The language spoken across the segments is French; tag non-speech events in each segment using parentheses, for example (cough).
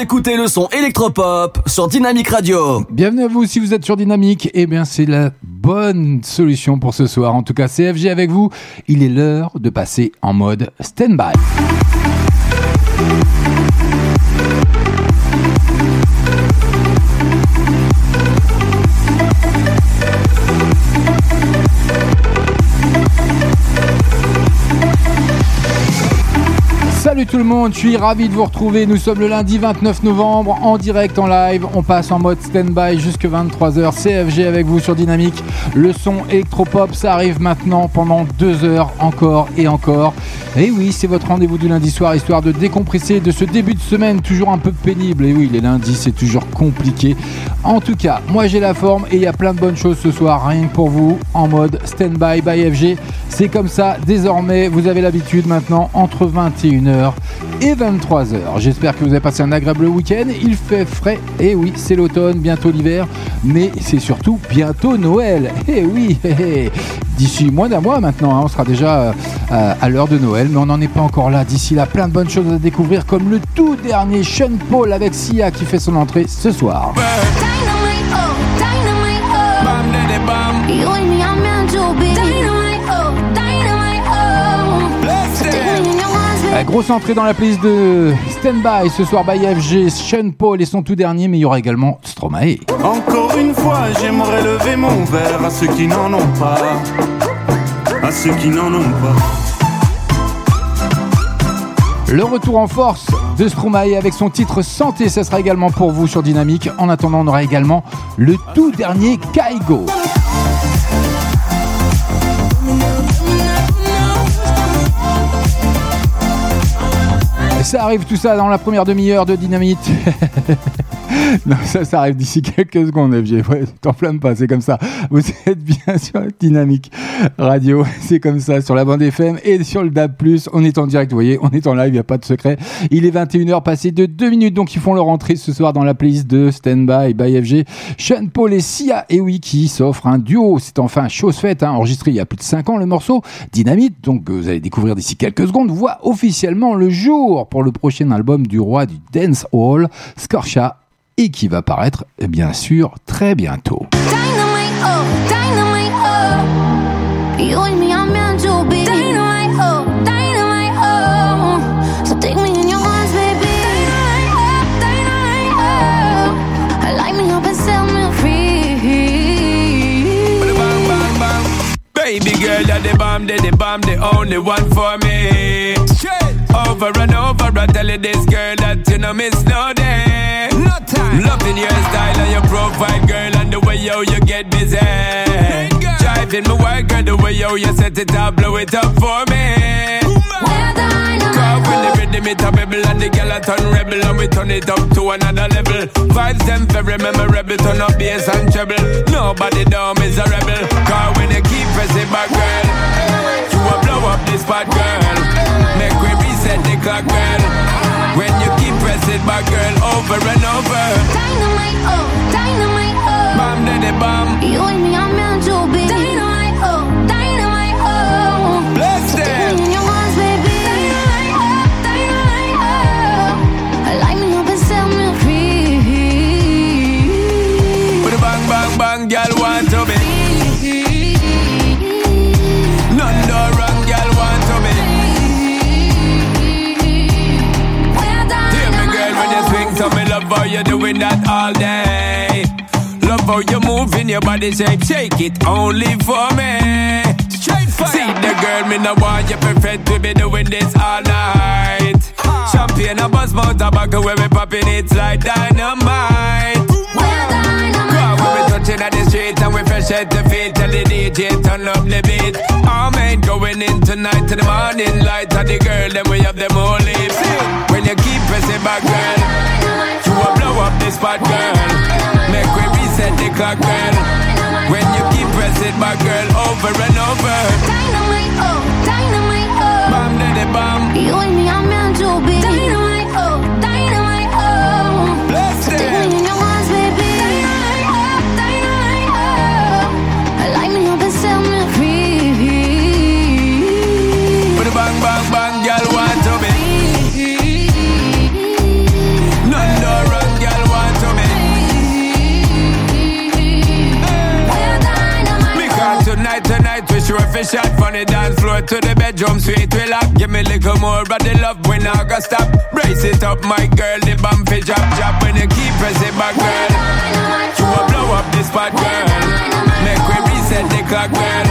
Écoutez le son électropop sur Dynamique Radio. Bienvenue à vous si vous êtes sur Dynamique. Eh bien, c'est la bonne solution pour ce soir. En tout cas, CFG avec vous. Il est l'heure de passer en mode stand-by. Salut tout le monde, je suis ravi de vous retrouver. Nous sommes le lundi 29 novembre en direct en live. On passe en mode stand-by jusque 23h. CFG avec vous sur Dynamique. Le son électropop, ça arrive maintenant pendant deux heures encore et encore. Et oui, c'est votre rendez-vous du lundi soir, histoire de décompresser de ce début de semaine toujours un peu pénible. Et oui, les lundis, c'est toujours compliqué. En tout cas, moi j'ai la forme et il y a plein de bonnes choses ce soir, rien que pour vous, en mode stand-by by FG. C'est comme ça, désormais, vous avez l'habitude maintenant entre 21h et 23h. J'espère que vous avez passé un agréable week-end. Il fait frais, et oui, c'est l'automne, bientôt l'hiver, mais c'est surtout bientôt Noël. Et oui, d'ici moins d'un mois maintenant, hein, on sera déjà euh, à l'heure de Noël, mais on n'en est pas encore là. D'ici là, plein de bonnes choses à découvrir, comme le tout dernier Sean Paul avec Sia qui fait son entrée ce soir. Grosse entrée dans la playlist de Standby ce soir by FG, Sean Paul et son tout dernier, mais il y aura également Stromae. Encore une fois, j'aimerais lever mon verre à ceux qui n'en ont pas. À ceux qui n'en ont pas. Le retour en force de Stromae avec son titre Santé, ça sera également pour vous sur Dynamique. En attendant, on aura également le tout dernier Kaigo. Ça arrive tout ça dans la première demi-heure de Dynamite. (laughs) (laughs) non, ça, ça arrive d'ici quelques secondes, FG. Ouais, t'enflamme pas, c'est comme ça. Vous êtes bien sur Dynamique Radio, c'est comme ça, sur la bande FM et sur le DAB+. On est en direct, vous voyez, on est en live, il n'y a pas de secret. Il est 21h, passé de 2 minutes, donc ils font leur entrée ce soir dans la playlist de Standby by FG. Sean Paul et Sia et qui s'offrent un duo. C'est enfin chose faite, hein, enregistré il y a plus de 5 ans le morceau. Dynamite, donc vous allez découvrir d'ici quelques secondes, voit officiellement le jour pour le prochain album du roi du dance hall, Scorcha et qui va paraître bien sûr très bientôt. Baby. Girl, you're the bomb, the bomb, the only one for me. Over and over, I tell you this girl that you know miss no day. Loving your style and your profile, girl, and the way yo you get busy. Driving my work, girl, the way yo you set it up, blow it up for me. Cause when the rhythm it a bubble and the girl a turn rebel and we turn it up to another level. Vibes them very memorable, turn up bass and treble. Nobody down is a rebel. Cause when you keep pressing back, girl, you will blow up this spot, girl. Make we reset the clock, girl. When you pressing back, girl, over and over. Dynamite, oh, dynamite, oh. Bomb, daddy, bomb. You and me, I'm meant to be. Dynamite, body shape, shake it only for me. Straight fire. See the girl, me no want you perfect, we be doing this all night. Champagne, a buzz, mount tobacco, where we popping it like dynamite. Cause when we touching at the street and we fresh at the feet Tell the DJ turn up the beat All men going in tonight to the morning light And the girl then we have them all lips When you keep pressing back girl will blow up this spot girl Make we reset the clock girl When you keep pressing back girl over and over Dynamite, oh, dynamite, oh. Bam daddy bam You and me, I'm meant to be. Dynamite, oh, dynamite, oh. Bless them. The dance floor to the bedroom sweet we lock. Give me a little more of the love when I go stop. Brace it up, my girl, the bump fi drop drop when you keep pressing back, girl. You will blow up this spot, girl. Make we reset the clock, girl.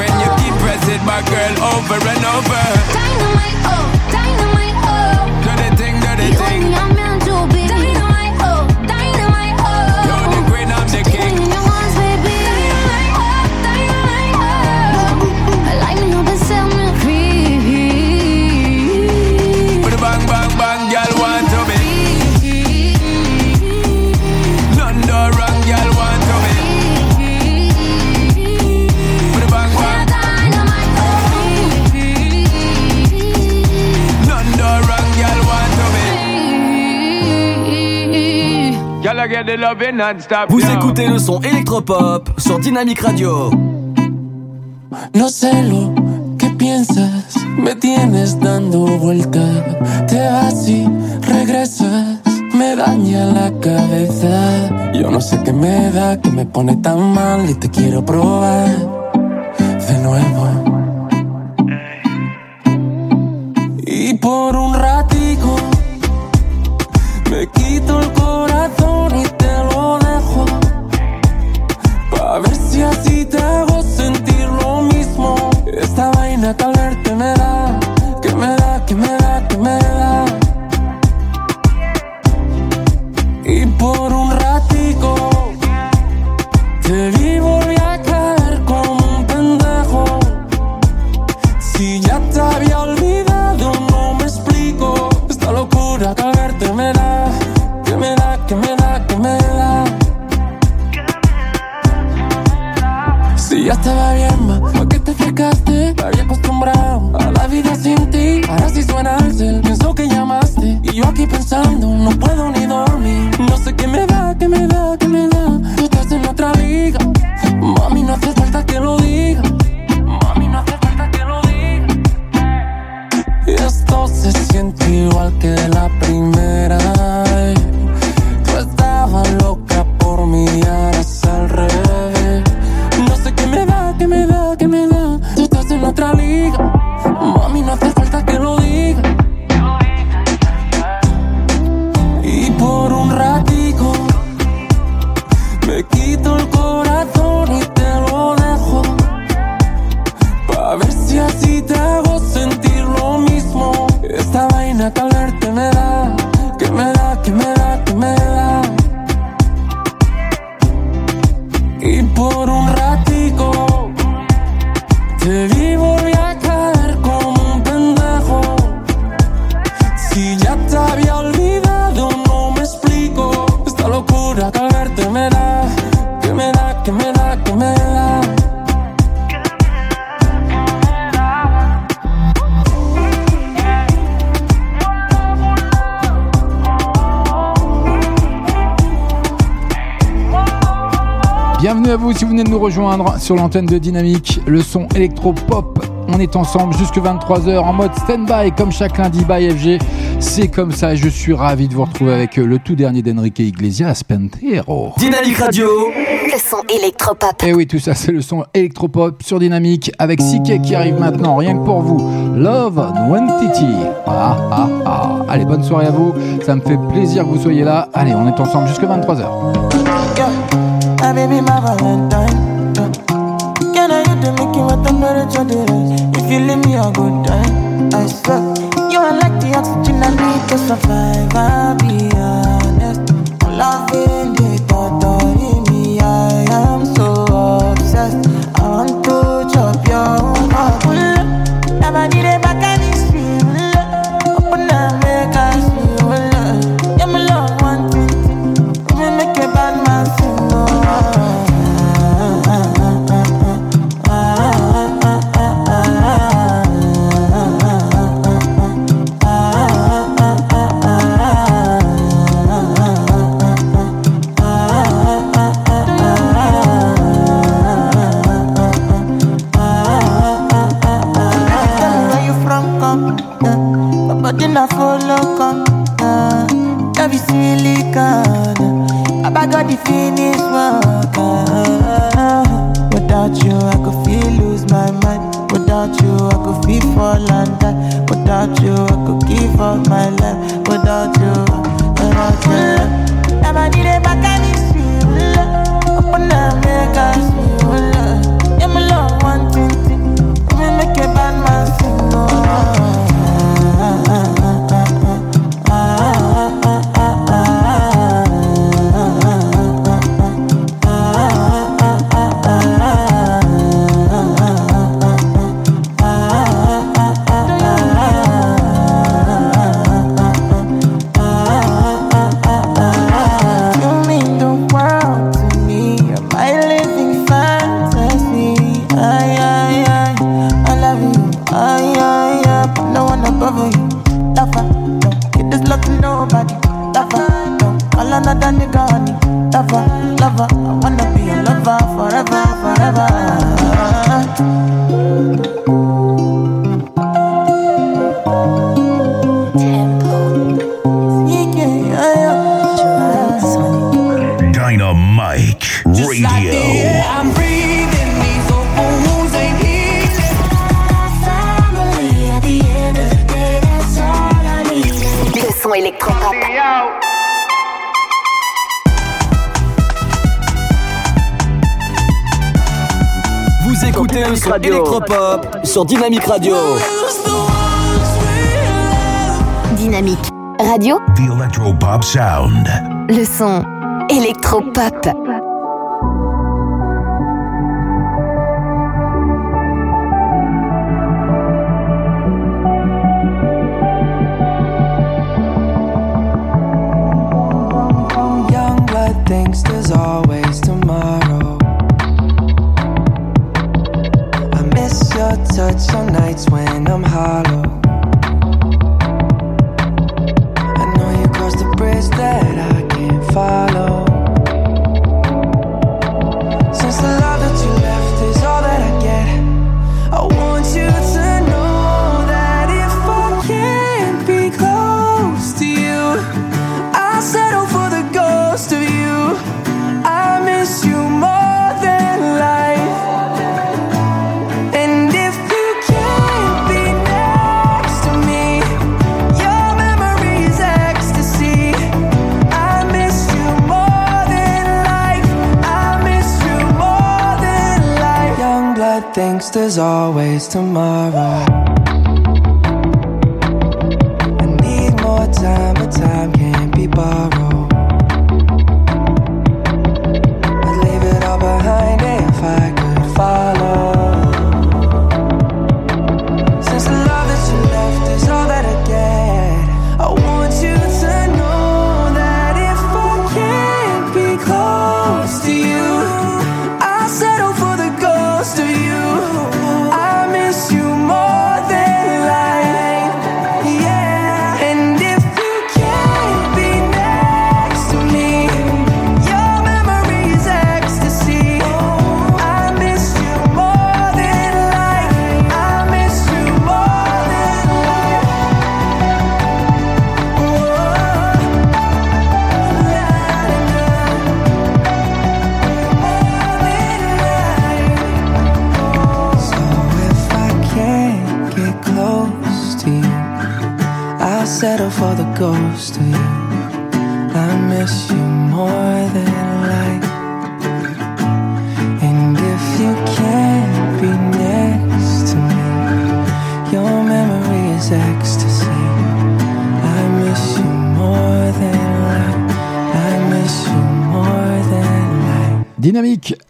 When you keep pressing back, girl, over and over. Vous yo. écoutez le son électropop sur Dynamic Radio. No sé lo que piensas, me tienes dando vueltas. Te vas y regresas, me daña la cabeza. Yo no sé qué me da, que me pone tan mal y te quiero probar de nuevo. Y por un ratico me quito el corazón y te lo dejo. A ver si así te hago sentir lo mismo. Esta vaina que me da, que me da, que me da, que me da. Y por Ya estaba bien, ma, ¿por qué te acercaste? Me había acostumbrado a la vida sin ti. Ahora sí suena el cel, pienso que llamaste. Y yo aquí pensando, no puedo ni dormir. No sé qué me da, qué me da, qué me da. Tú estás en otra liga. Mami, no hace falta que lo diga. Mami, no hace falta que lo diga. Esto se siente igual que la primera. Rejoindre sur l'antenne de Dynamique, le son électro-pop. On est ensemble jusque 23h en mode stand-by comme chaque lundi by FG. C'est comme ça, je suis ravi de vous retrouver avec euh, le tout dernier d'Enrique Iglesias, Pentero. Dynamic Radio. Le son électropop. Et oui, tout ça, c'est le son électropop sur Dynamique avec Siké qui arrive maintenant, rien que pour vous. Love Nwantiti. Ah, ah, ah. Allez, bonne soirée à vous. Ça me fait plaisir que vous soyez là. Allez, on est ensemble jusque 23h. Yeah, I hit the Mickey with the temperature is? If you leave me a good time, I swear. You are like the oxygen I need to survive. I'll be honest. Loving the thought of me, I am so obsessed. Électropop sur Dynamic Radio. Dynamique Radio, The Electropop Sound. le son électropop.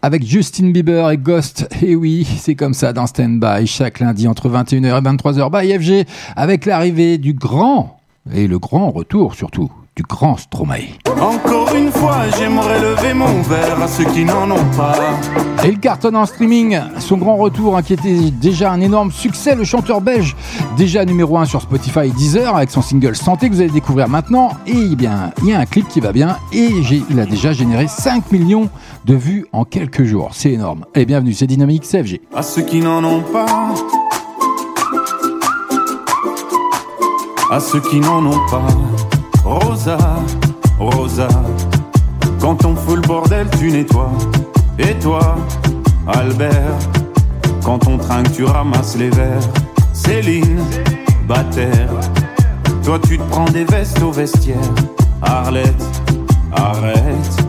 Avec Justin Bieber et Ghost. Et oui, c'est comme ça dans Stand By chaque lundi entre 21h et 23h by FG avec l'arrivée du grand et le grand retour surtout du grand Stromae. Encore une fois, j'aimerais lever mon verre à ceux qui n'en ont pas. Et il cartonne en streaming. Son grand retour, hein, qui était déjà un énorme succès, le chanteur belge, déjà numéro 1 sur Spotify et Deezer, avec son single Santé que vous allez découvrir maintenant. Et eh bien, il y a un clip qui va bien et il a déjà généré 5 millions de vues en quelques jours. C'est énorme. Et bienvenue, c'est Dynamique CFG. À ceux qui n'en ont pas. À ceux qui n'en ont pas. Rosa, Rosa. Quand on fout le bordel, tu nettoies. Et toi, Albert, Quand on trinque, tu ramasses les verres. Céline, Bataire. Toi, tu te prends des vestes au vestiaire. Arlette, arrête.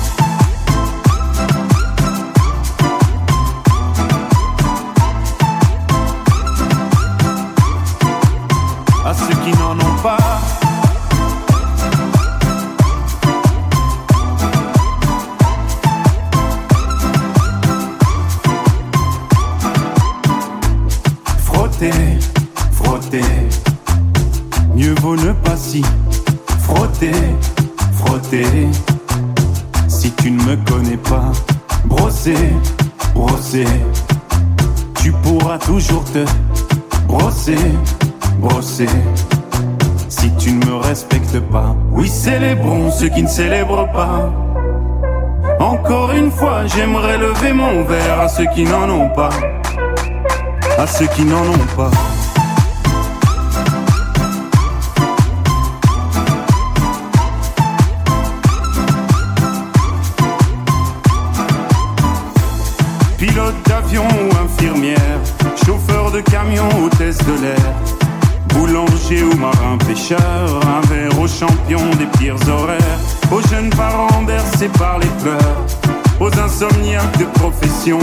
Ceux qui ne célèbrent pas. Encore une fois, j'aimerais lever mon verre à ceux qui n'en ont pas. À ceux qui n'en ont pas. Pilote d'avion ou infirmière, chauffeur de camion, hôtesse de l'air, boulanger ou marin pêcheur, un verre aux champions des pires horaires, aux jeunes parents bercés par les pleurs, aux insomniaques de profession,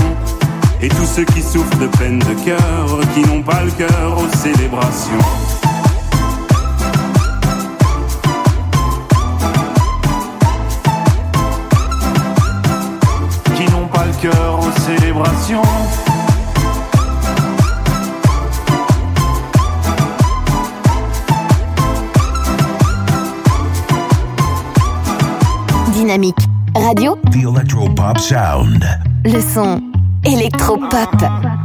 et tous ceux qui souffrent de peine de cœur, qui n'ont pas le cœur aux célébrations. Radio, The Electropop Sound. le son électropop.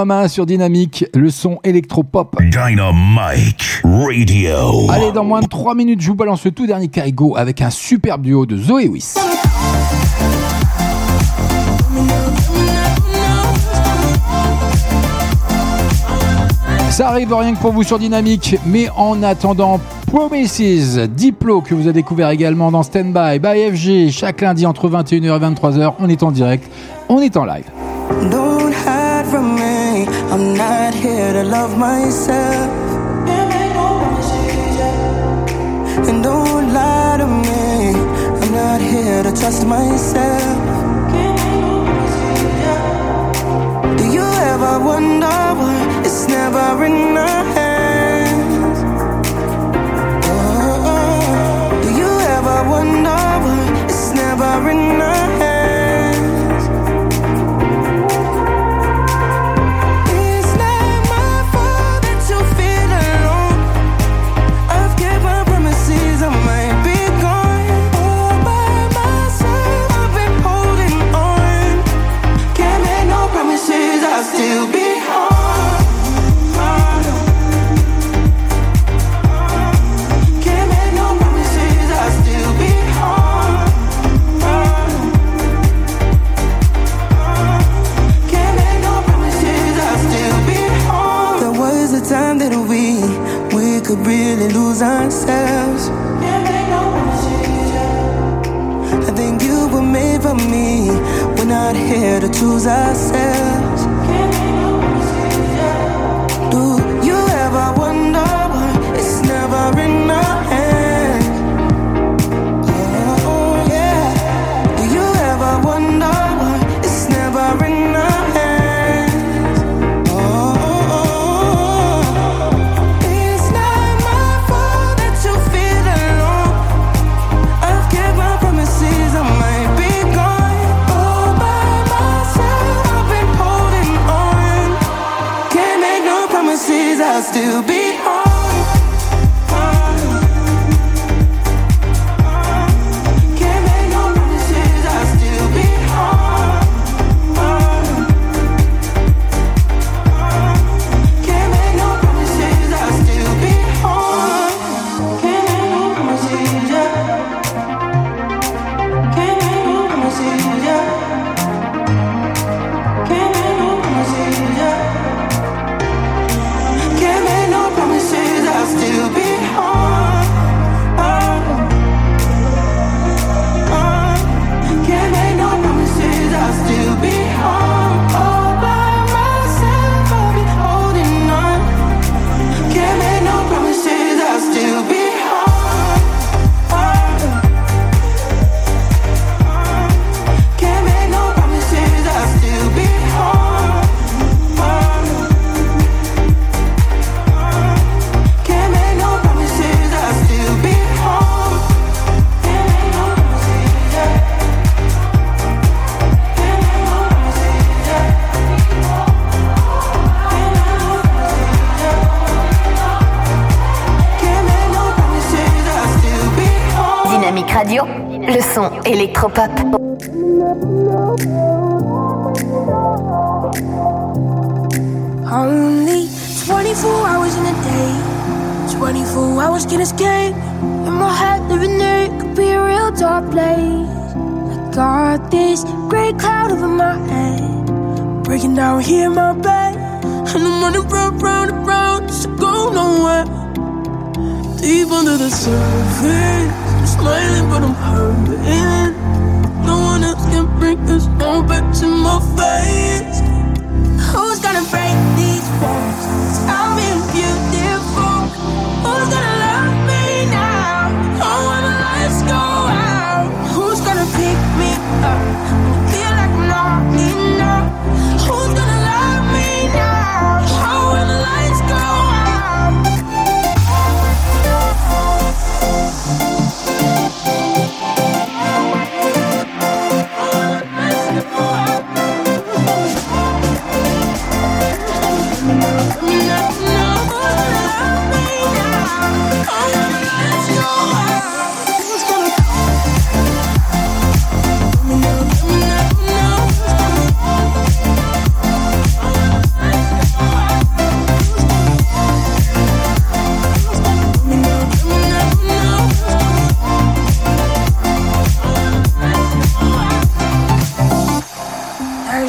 Mama sur Dynamique, le son électropop. Dynamique Radio. Allez, dans moins de 3 minutes, je vous balance le tout dernier Kaigo avec un superbe duo de Zoé Wiss. Ça arrive rien que pour vous sur Dynamique, mais en attendant, Promises, Diplo que vous avez découvert également dans Standby, by FG, chaque lundi entre 21h et 23h, on est en direct, on est en live. better love myself. And don't lie to me, I'm not here to trust myself. Do you ever wonder why it's never in our hands? Oh, oh, oh, do you ever wonder why it's never in our hands?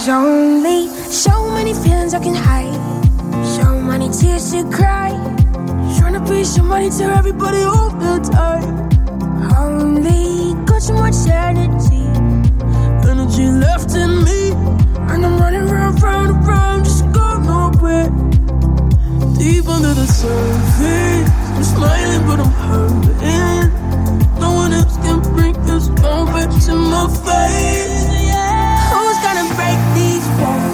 Only so many feelings I can hide, so many tears to cry. Trying to be somebody to everybody all the time. Only got so much energy, energy left in me, and I'm running round, round, round, just go nowhere. Deep under the surface, I'm smiling but I'm hurting. No one else can bring this moment to my face. Yeah.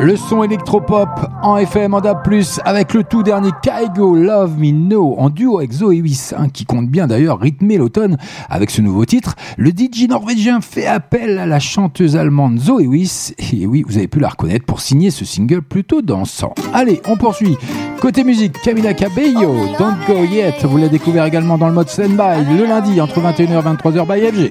Le son électropop en FM en DAB+, avec le tout dernier Kaigo Love Me No en duo avec Zoé Wiss, hein, qui compte bien d'ailleurs rythmer l'automne avec ce nouveau titre. Le DJ norvégien fait appel à la chanteuse allemande Zoé Wiss, et oui, vous avez pu la reconnaître pour signer ce single plutôt dansant. Allez, on poursuit. Côté musique, Camila Cabello, Don't Go Yet, vous l'avez découvert également dans le mode stand-by le lundi entre 21h et 23h by FG.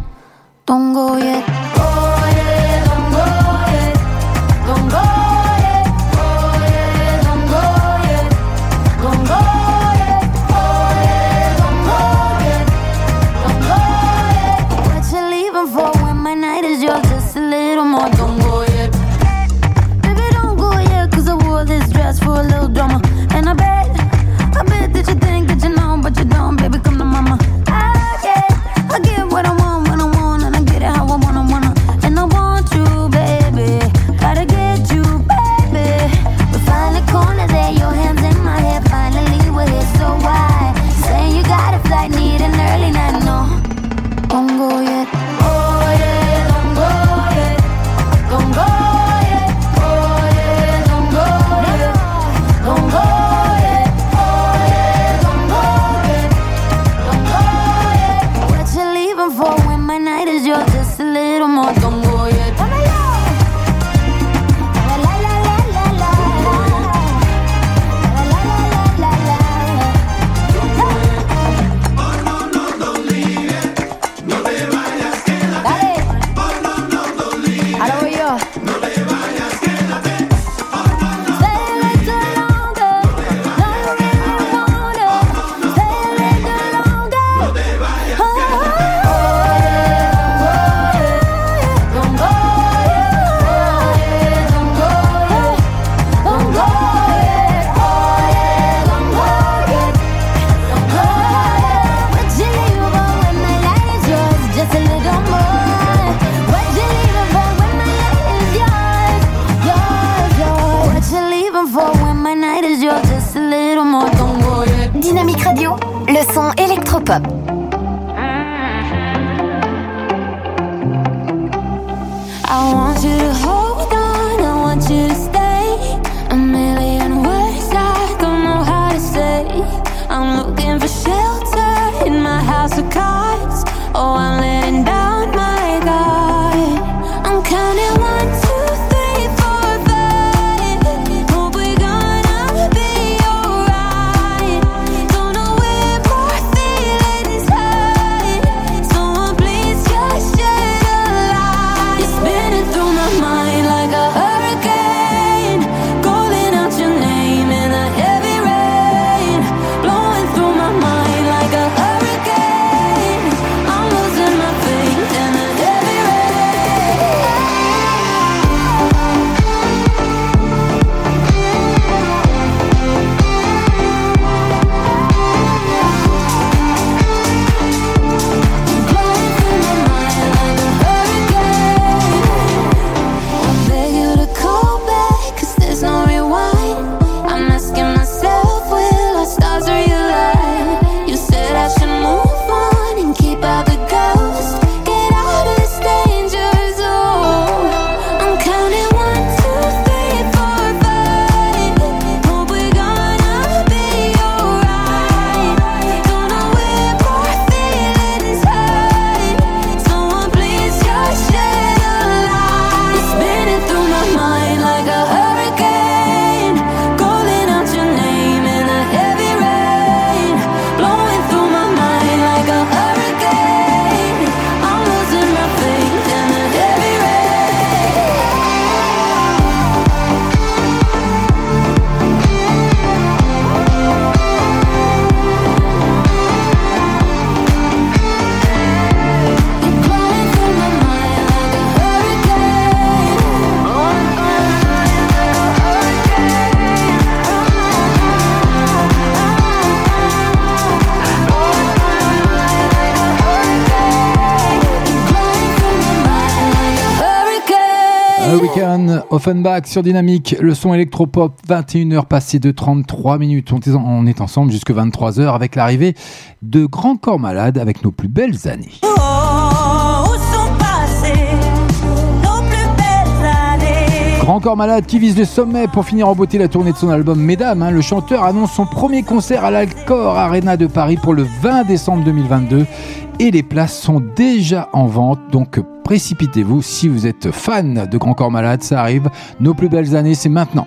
Don't go yet. Don't go yet. Don't go. Offenbach sur Dynamique, le son électropop, 21h passé de 33 minutes. On est, on est ensemble jusque 23h avec l'arrivée de Grand Corps Malade avec nos plus belles années. Oh, où sont passées nos plus belles années? Grand Corps Malade qui vise le sommet pour finir en beauté la tournée de son album Mesdames. hein. le chanteur annonce son premier concert à l'Alcor Arena de Paris pour le 20 décembre 2022 et les places sont déjà en vente. Donc précipitez-vous si vous êtes fan de Grand Corps Malade, ça arrive. Nos plus belles années, c'est maintenant.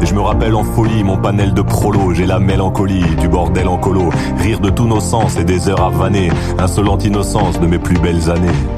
Et je me rappelle en folie mon panel de prolo. J'ai la mélancolie du bordel en colo. Rire de tous nos sens et des heures à vanner. Insolente innocence de mes plus belles années.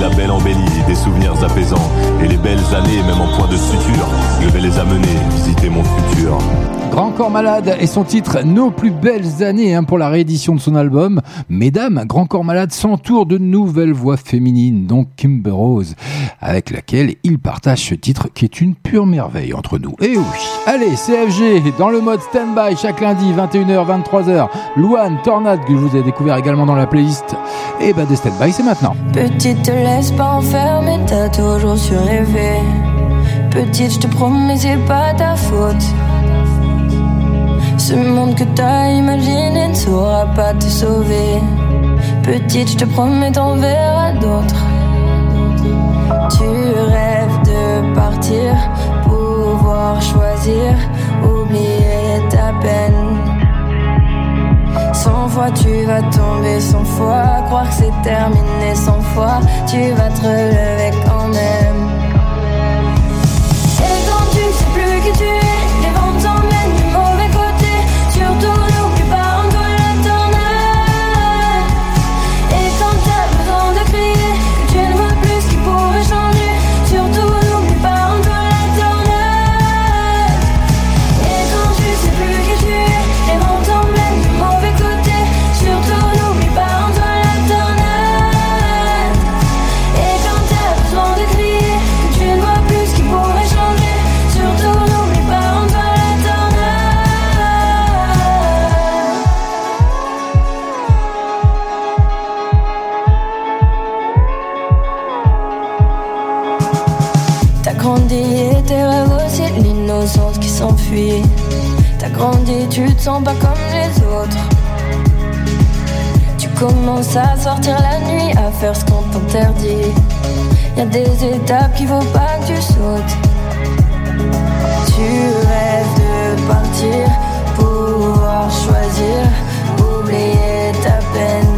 la belle embellie, des souvenirs apaisants. Et les belles années, même en point de suture, je vais les amener visiter mon futur. Grand Corps Malade et son titre Nos plus belles années hein, pour la réédition de son album. Mesdames, Grand Corps Malade s'entoure de nouvelles voix féminines, dont Kimber Rose, avec laquelle il partage ce titre qui est une pure merveille entre nous. Et oui, allez, CFG, dans le mode stand-by chaque lundi, 21h, 23h. Louane, Tornade, que je vous ai découvert également dans la playlist. Et bah, de stand-by, c'est maintenant. Petite, te laisse pas enfermer, t'as toujours su rêver. Petite, je te promets, c'est pas ta faute. Ce monde que t'as imaginé ne saura pas te sauver. Petite, je te promets, t'en verras d'autres. Tu rêves de partir, pouvoir choisir, oublier ta peine. Cent fois tu vas tomber, cent fois croire que c'est terminé, cent fois tu vas te relever quand même. Tu te sens pas comme les autres. Tu commences à sortir la nuit, à faire ce qu'on t'interdit. Y a des étapes qu'il faut pas que tu sautes. Tu rêves de partir, pouvoir choisir, oublier ta peine.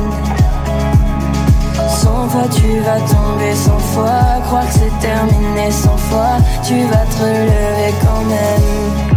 Cent fois tu vas tomber cent fois, croire que c'est terminé cent fois, tu vas te relever quand même.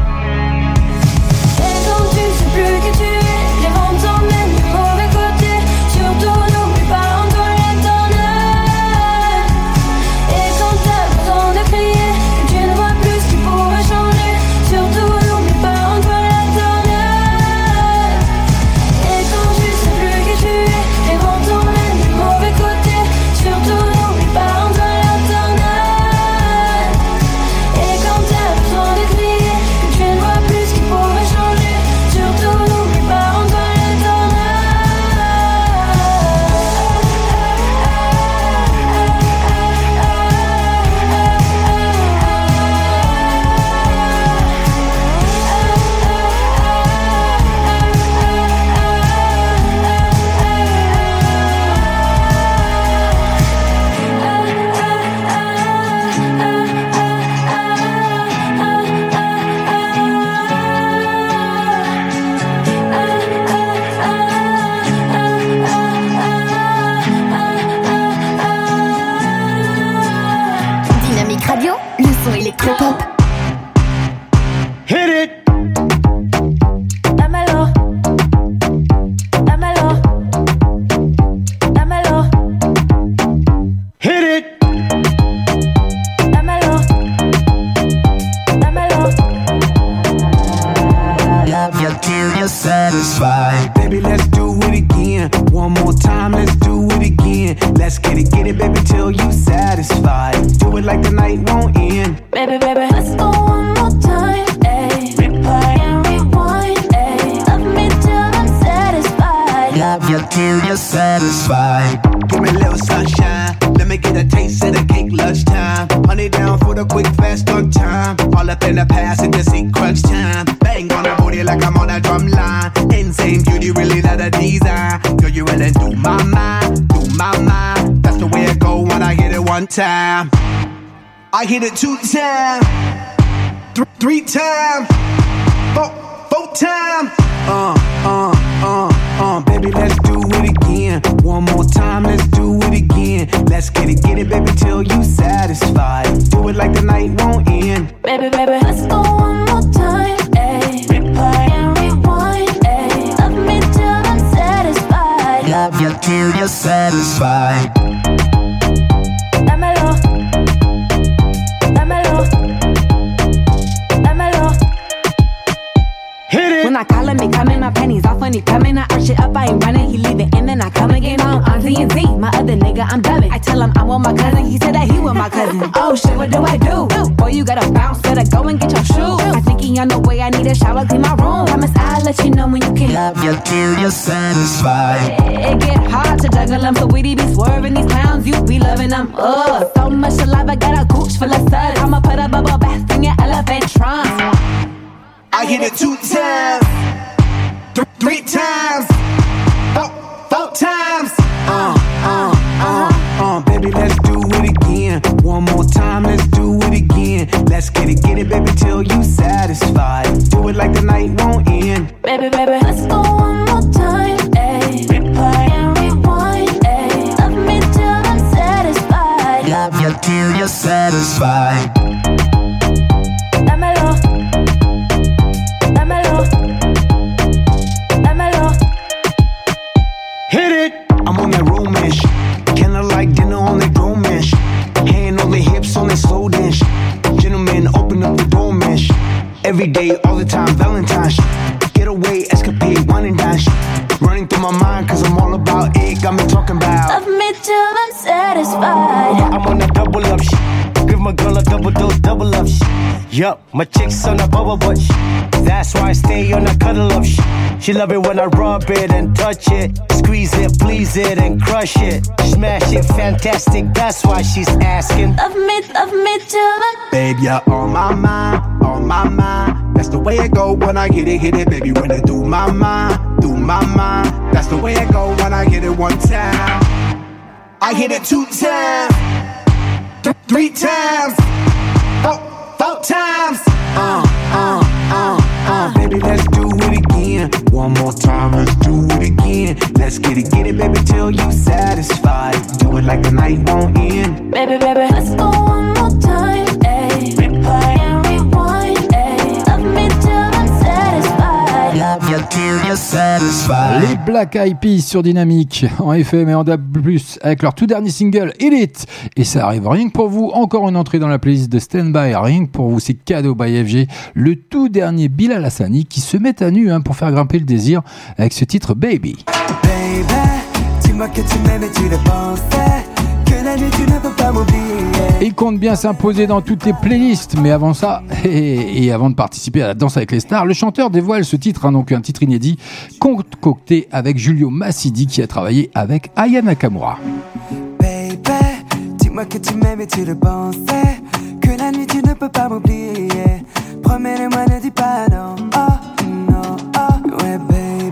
One time. I hit it two times, th- three times, four, four times. Uh, uh, uh, uh, baby, let's do it again. One more time, let's do it again. Let's get it, get it, baby, till you satisfied. Do it like the night won't end. Baby, baby, let's go one more time. Ayy. Replay and rewind. Ayy. Love me till I'm satisfied. Love you till you're satisfied. When I call him, they coming, my panties off when he coming. I arch it up, I ain't running, he leaving, and then I come again. I'm on Z and Z, my other nigga, I'm dubbing. I tell him I want my cousin, he said that he want my cousin. Oh shit, what do I do? Boy, you gotta bounce, better go and get your shoes. I think he on the way, I need a shower, clean my room. Promise I'll let you know when you can. Love you till you're satisfied. It get hard to juggle them, so we be swerving these clowns, you be loving them. Ugh, so much alive, I got a gooch full of suds. I'ma put a bubble bath in your elephant trunk. I hit it two times, th- three times, four, four times. Uh, uh, uh, uh, baby, let's do it again. One more time, let's do it again. Let's get it, get it, baby, till you satisfied. Do it like the night won't end. Baby, baby, let's go one more time. Ayy. Replay and rewind. Ayy. Love me till I'm satisfied. Love you till you're satisfied. Every day, all the time, Valentine's. Get away, escapade, wine and dine. Running through my mind, cause I'm all about it. Got me talking about. Love me till I'm satisfied. I'm on that double up shit. Give my girl a double dose, double shit. Yup, my chick's on a bubble butt shit. That's why I stay on a cuddle love shit. She love it when I rub it and touch it. Squeeze it, please it, and crush it. Smash it, fantastic. That's why she's asking. Love me, love me till the Babe, you're on my mind, on my mind. That's the way it go when I hit it, hit it, baby. When it do my mind, do my mind. That's the way it go when I hit it one time. I hit it two times, th- three times, four, four times. Uh, uh, uh, uh. Baby, let's do it again. One more time, let's do it again. Let's get it, get it, baby, till you satisfied. Do it like the night won't end. Baby, baby, let's go one more time, ayy. Replay Les Black Eyed Peas sur Dynamique en FM et en DAB+, avec leur tout dernier single Elite. Et ça arrive rien que pour vous, encore une entrée dans la playlist de Standby, rien que pour vous, c'est cadeau by FG, le tout dernier Bilal Hassani qui se met à nu hein, pour faire grimper le désir avec ce titre Baby. Baby, dis-moi que tu m'aimes et tu le pensais. Il compte bien s'imposer dans toutes les playlists, mais avant ça, (laughs) et, et avant de participer à la danse avec les stars, le chanteur dévoile ce titre, hein, donc un titre inédit, concocté avec Julio Massidi qui a travaillé avec Aya Nakamura. Baby, dis-moi que tu m'aimes et tu le pensais. Que la nuit tu ne peux pas m'oublier. Promets-le-moi, ne dis pas non. Oh, non, oh. Ouais, baby,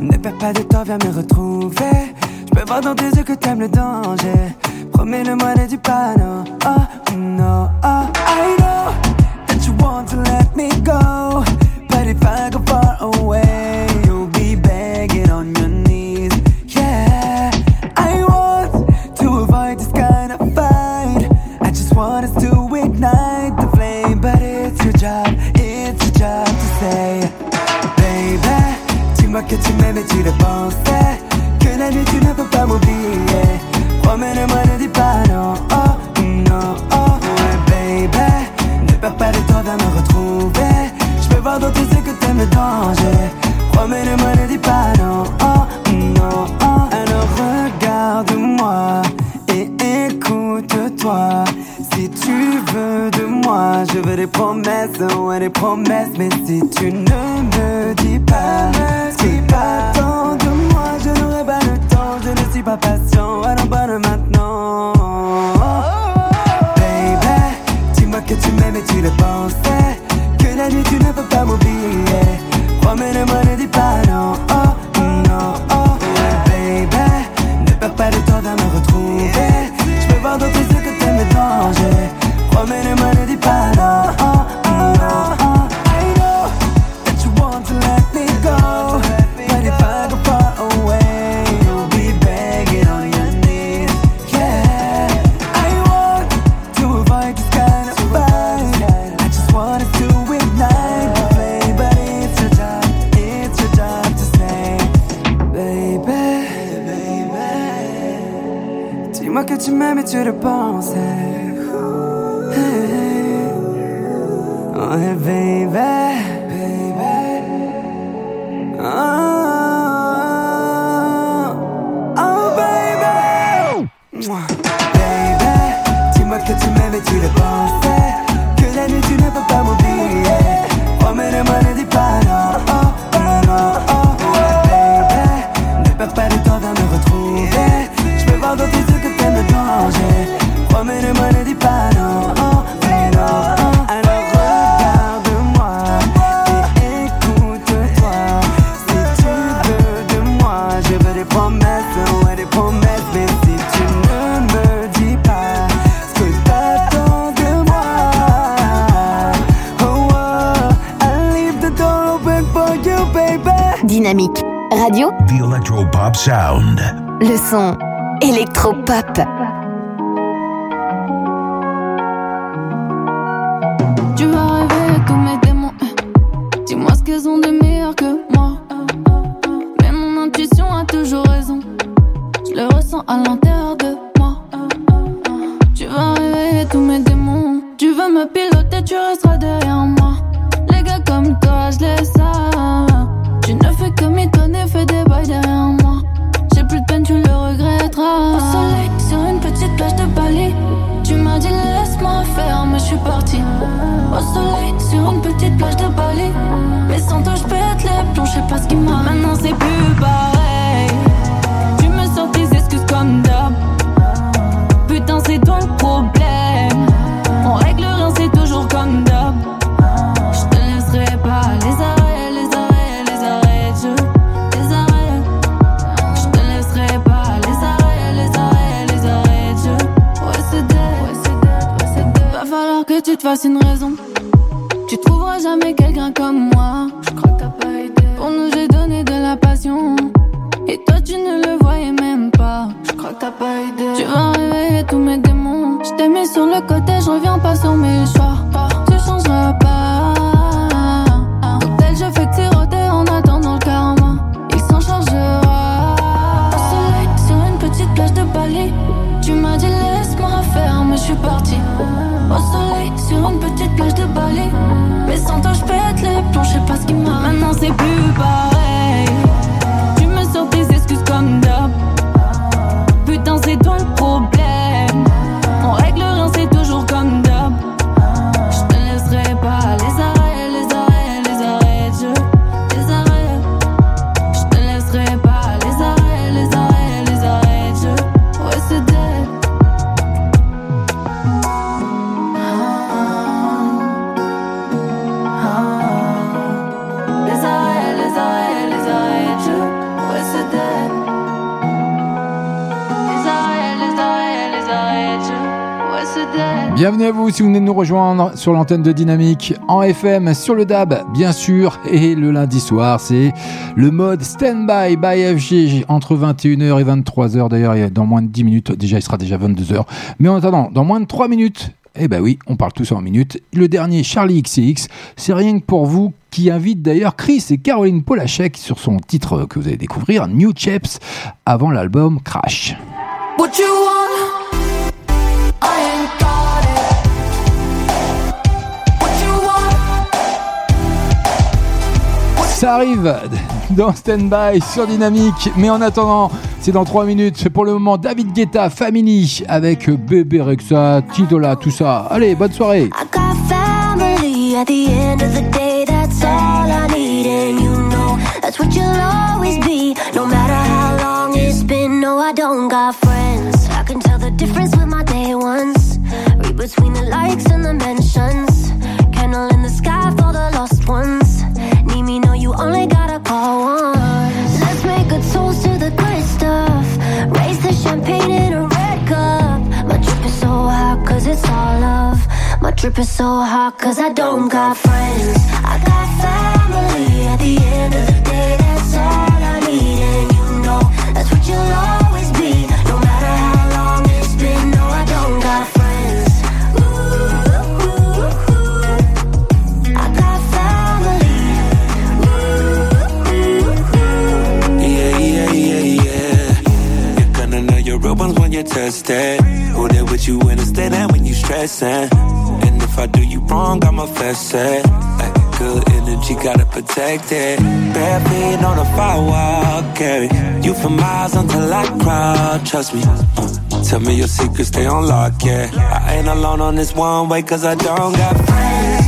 ne perds pas de temps, viens me retrouver. Je peux voir dans tes yeux que t'aimes le danger. Promets-le-moi, ne dis pas non. Oh, non, oh. Fasse une raison. Rejoindre sur l'antenne de Dynamique en FM, sur le DAB bien sûr, et le lundi soir c'est le mode Standby by FG entre 21h et 23h d'ailleurs dans moins de 10 minutes, déjà il sera déjà 22h, mais en attendant dans moins de 3 minutes eh ben oui, on parle tous en minutes. Le dernier, Charlie XCX, c'est rien que pour vous, qui invite d'ailleurs Chris et Caroline Polachek sur son titre que vous allez découvrir, New Chaps, avant l'album Crash. Ça arrive dans Standby sur Dynamique, mais en attendant, c'est dans 3 minutes. Pour le moment, David Guetta, Family, avec Bébé Rexa, Tidola, tout ça. Allez, bonne soirée. My drip is so hot, cause I don't got friends. I got family at the end of the day. That's all I need, and you know that's what you'll always be. No matter how long it's been, no, I don't got friends. Ooh, ooh, ooh. I got family Ooh, ooh, ooh. Yeah, yeah, yeah, yeah. You're gonna know your real ones when you test it. Who there with you when it's and when you stressing. I do you wrong, I'ma fess it. Good energy, gotta protect it. Bare feet on a firewall, carry you for miles until I cry. Trust me. Uh, tell me your secrets, stay on lock, yeah. I ain't alone on this one way, cause I don't got friends.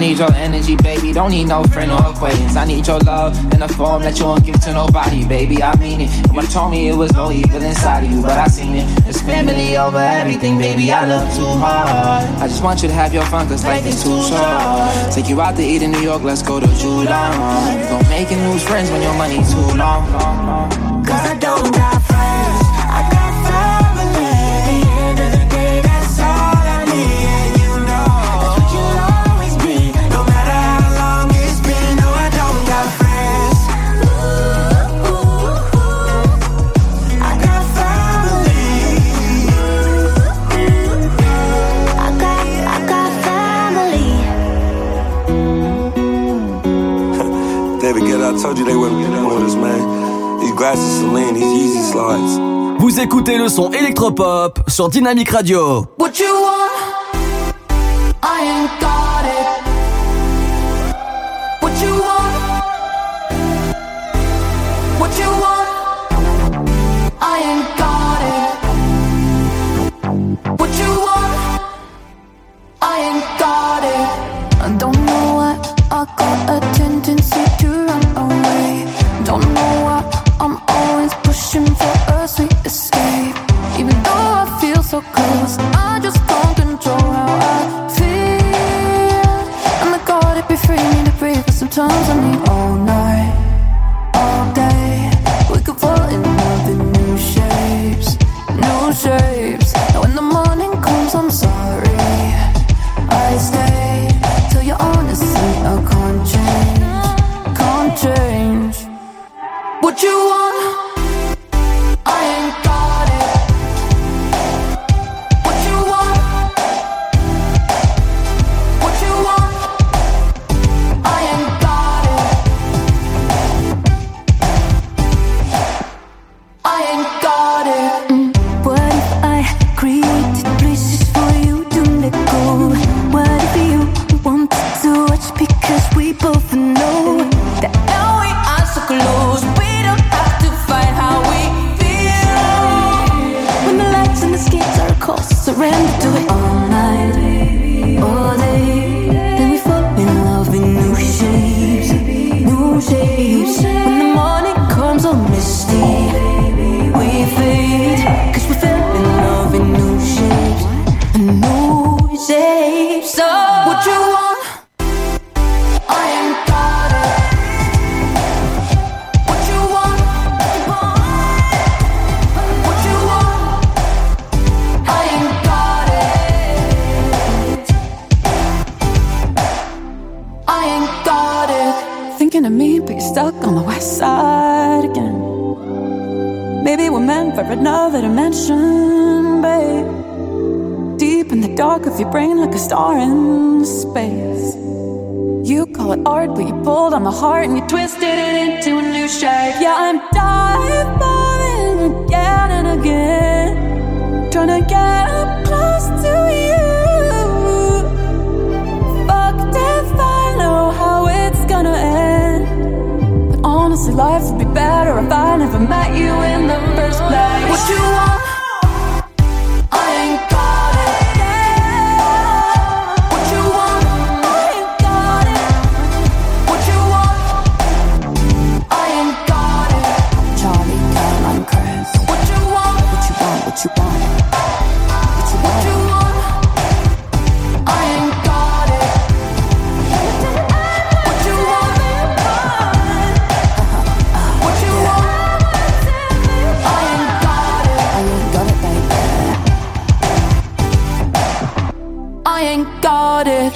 Need your energy, baby. Don't need no friend or acquaintance. I need your love in a form that you won't give to nobody, baby. I mean it. You told me it was no evil inside of you, but I seen it. It's family over everything, baby. I love too hard. I just want you to have your fun, cause life is too short. Take you out to eat in New York, let's go to July. Don't make lose friends when your money's too long. Cause I don't got told you they wouldn't with us, man. These glasses Celine, these Yeezy slides. Vous écoutez le son électropop sur Dynamic Radio.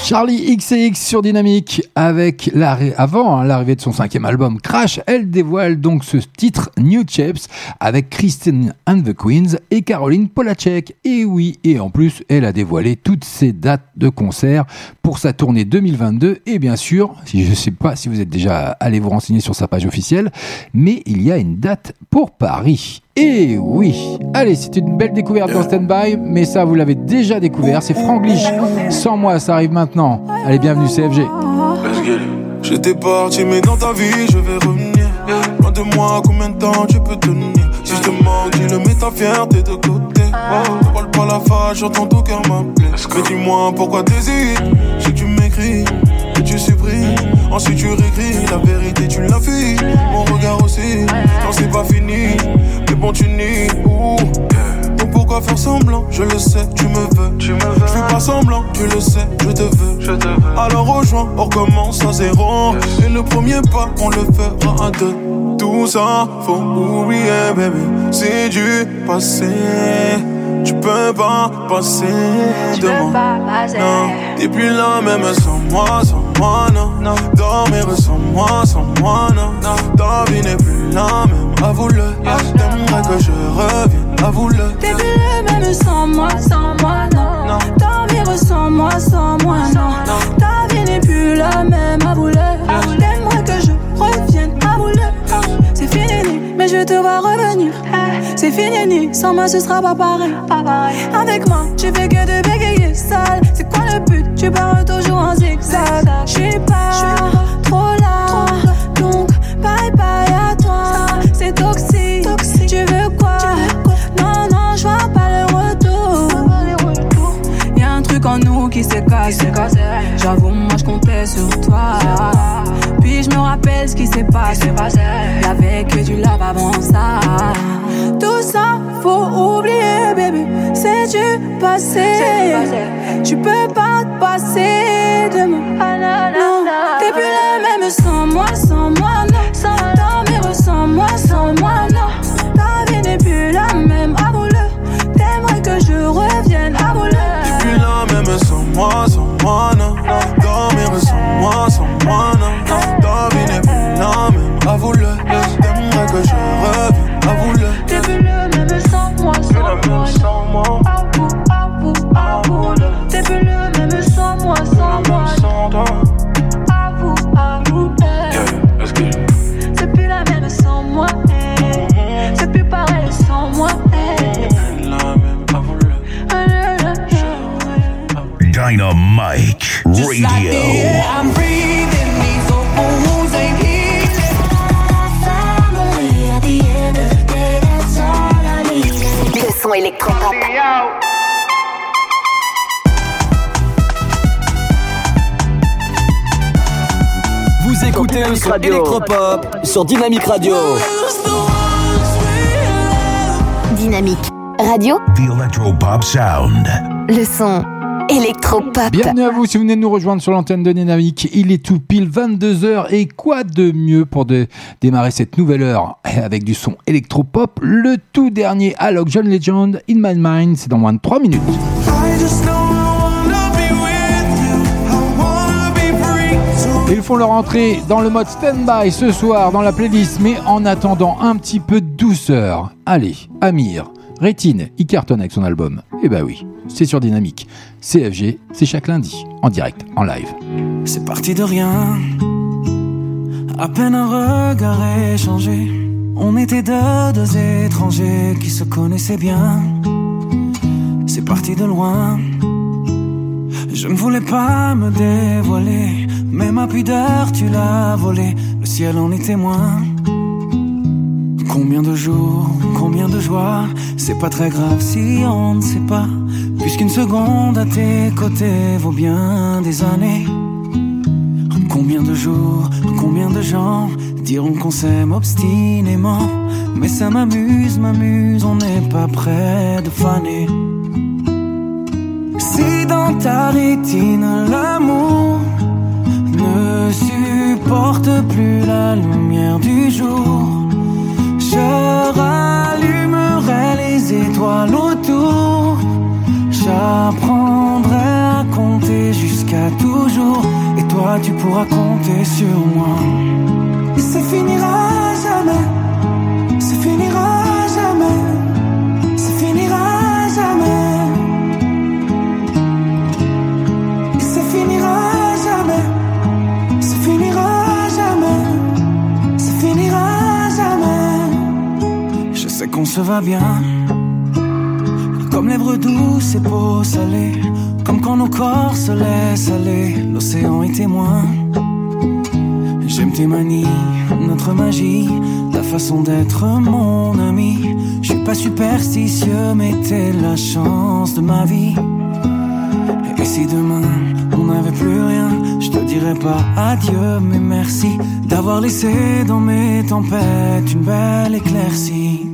Charlie XCX sur Dynamique avec avant hein, l'arrivée de son cinquième album Crash, elle dévoile donc ce titre New Shapes avec Christine and the Queens et Caroline Polacek. Et oui, et en plus, elle a dévoilé toutes ses dates de concert pour sa tournée 2022 et bien sûr, si je ne sais pas si vous êtes déjà allé vous renseigner sur sa page officielle, mais il y a une date pour Paris. Et oui, allez, c'est une belle découverte dans Stand By, mais ça vous l'avez déjà découvert, c'est Franglish. Sans moi, ça arrive maintenant. Allez, bienvenue CFG. J'étais parti, mais dans ta vie, je vais revenir. Loin de moi, combien de temps tu peux tenir Si je te manque, dis-le, mets ta fierté de côté. Ne parle pas la face, j'entends ton cœur m'appeler. Mais dis-moi pourquoi t'hésites. Je sais que tu m'écris, tu supprimes. Ensuite tu réécris, la vérité tu l'as fui. Mon regard aussi, non c'est pas fini. Mais bon, tu nies. ouh. Donc pourquoi faire semblant? Je le sais, tu me veux. Tu me veux. Je fais pas semblant, tu le sais, je te veux. Je te veux. Alors rejoins, on recommence à zéro. Et le premier pas, on le fera à deux. Tout ça, faut oublier, baby. C'est du passé. Tu peux pas passer de moi. Non, t'es plus là même sans moi, sans moi, non. Dormir sans moi, sans moi, non. Ta vie n'est plus la même, avoue-le. T'aimerais que je revienne, avoue-le. T'es plus le même sans moi, sans moi, non. Dormir sans moi, sans moi, non. Ta vie n'est plus la même, avoue-le. T'aimerais que je revienne, mais je te vois revenir. C'est fini, sans moi ce sera pas pareil. Avec moi, tu fais que de bégayer sale. C'est quoi le but? Tu pars toujours en zigzag. J'suis pas trop là, donc bye bye à toi. C'est toxique, tu veux quoi? Non, non, j'vois pas le retour. Y'a un truc en nous qui s'est cassé. J'avoue, moi je comptais sur toi. Puis je me rappelle ce qui s'est passé. Y'avait que du lave avant ça. Tout ça, faut oublier, bébé. C'est du passé. Tu peux pas te passer demain. Non, t'es plus la même sans moi, sans moi, non. Sans mes sans moi, sans moi, non. Ta vie n'est plus la même, avoue-le. T'aimerais que je revienne, avoue-le. T'es plus la même sans moi, sans moi, non. Dans mes sans moi, sans moi, avoue-le, t'aimerais que je. Avoue-le. T'es le même sans moi, sans moi. Sans. Avoue, avoue, avoue-le. T'es le même sans moi, sans moi. C'est plus la sans moi. C'est sans moi. Dynamite Radio. son électropop. Vous écoutez le son électropop sur Dynamique Radio. Dynamique Radio. The Electropop Sound. Le son Bienvenue à vous si vous venez nous rejoindre sur l'antenne de Dynamique. Il est tout pile 22h et quoi de mieux pour démarrer cette nouvelle heure avec du son électropop. Le tout dernier Alok John Legend In My Mind, c'est dans moins de 3 minutes. Ils font leur entrée dans le mode stand-by ce soir dans la playlist, mais en attendant un petit peu de douceur. Allez, Amir, Rétine, il cartonne avec son album. Eh bah oui, c'est sur Dynamique. CFG, c'est chaque lundi, en direct, en live. C'est parti de rien, à peine un regard échangé. On était deux, deux étrangers qui se connaissaient bien. C'est parti de loin. Je ne voulais pas me dévoiler, mais ma pudeur tu l'as volée. Le ciel en est témoin. Combien de jours, combien de joies, c'est pas très grave si on ne sait pas. Puisqu'une seconde à tes côtés vaut bien des années. Combien de jours, combien de gens diront qu'on s'aime obstinément. Mais ça m'amuse, m'amuse, on n'est pas près de faner. Si dans ta rétine l'amour ne supporte plus la lumière du jour, je rallumerai les étoiles autour. J'apprendrai à compter jusqu'à toujours. Et toi, tu pourras compter sur moi. Et ça finira jamais. Ça finira jamais. Ça finira jamais. Et ça finira jamais. Ça finira jamais. Ça finira jamais. Je sais qu'on se va bien. Comme lèvres douces et peau salée. Comme quand nos corps se laissent aller. L'océan est témoin. J'aime tes manies, notre magie, ta façon d'être mon ami. Je suis pas superstitieux, mais t'es la chance de ma vie. Et si demain on n'avait plus rien, je te dirais pas adieu, mais merci d'avoir laissé dans mes tempêtes une belle éclaircie.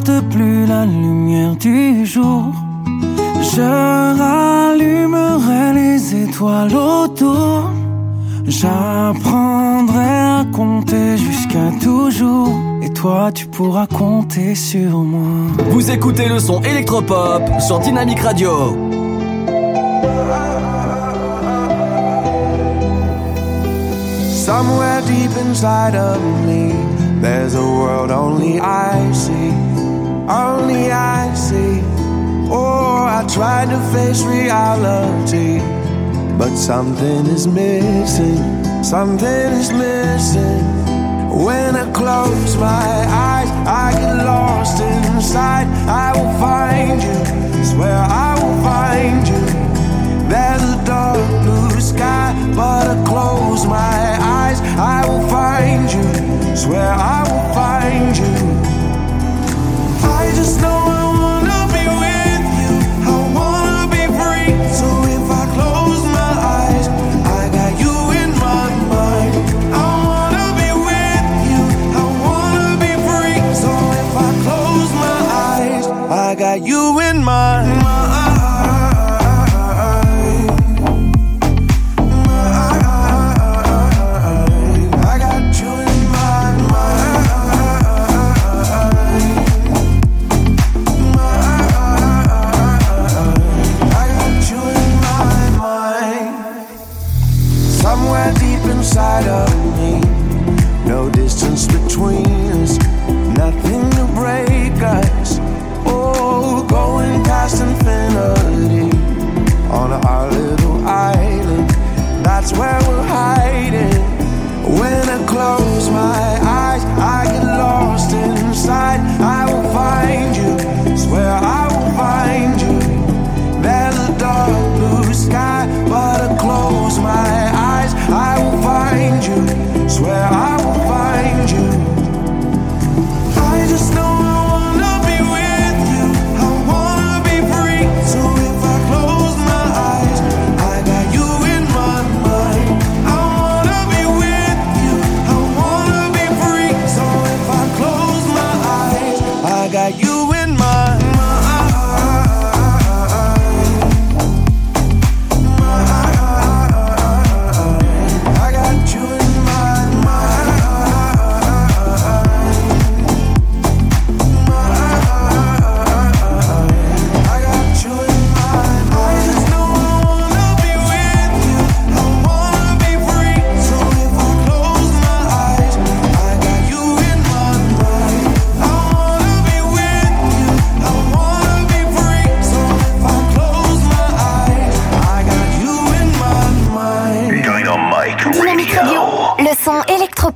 Supporte plus la lumière du jour, je rallumerai les étoiles autour. J'apprendrai à compter jusqu'à toujours. Et toi, tu pourras compter sur moi. Vous écoutez le son électropop sur Dynamique Radio. Somewhere deep inside of me, there's a world only I see, only I see. Eh? Oh, I tried to face reality, but something is missing, something is missing. When I close my eyes, I get lost inside. I will find you, swear I will find you. There's a dark blue sky, but I close my eyes. I will find you. Swear I will find you. Just know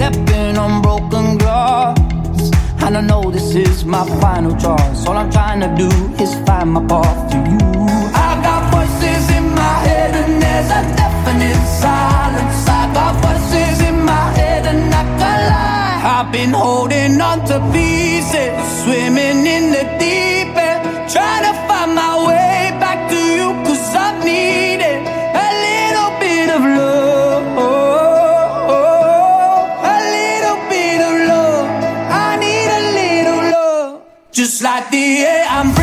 stepping on broken glass. And I know this is my final choice. All I'm trying to do is find my path to you. I got voices in my head, and there's a definite silence. I got voices in my head, and I can lie. I've been holding on to pieces, swimming in the the air. I'm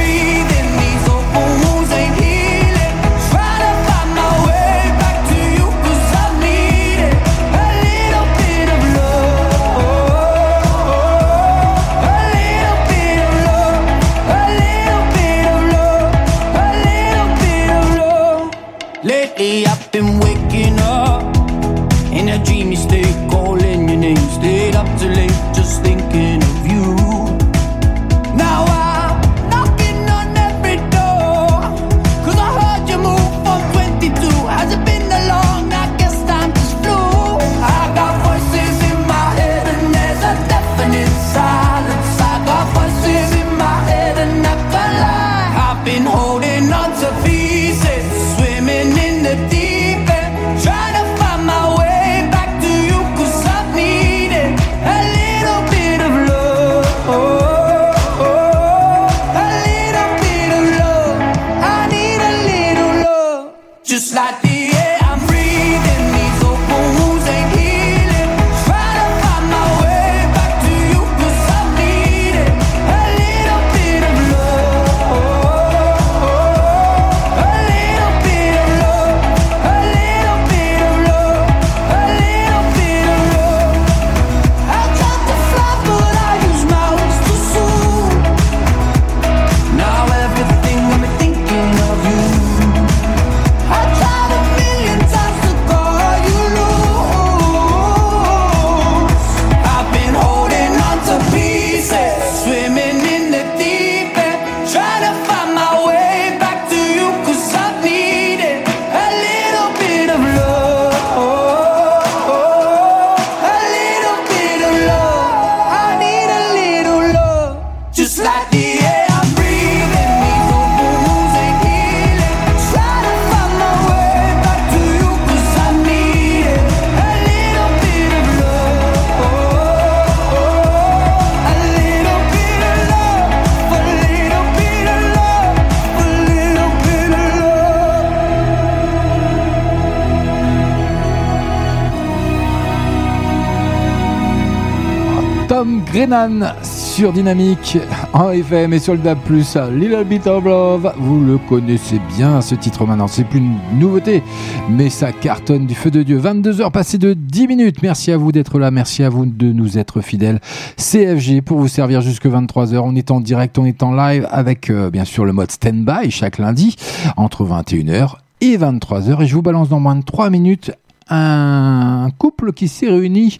Sur Dynamique en FM et sur le DAB+, Little Bit of Love. Vous le connaissez bien ce titre maintenant, c'est plus une nouveauté, mais ça cartonne du feu de Dieu. 22h passées de 10 minutes. Merci à vous d'être là, merci à vous de nous être fidèles. CFG pour vous servir jusque 23h. On est en direct, on est en live avec euh, bien sûr le mode stand-by chaque lundi entre 21h et 23h et je vous balance dans moins de 3 minutes un couple qui s'est réuni.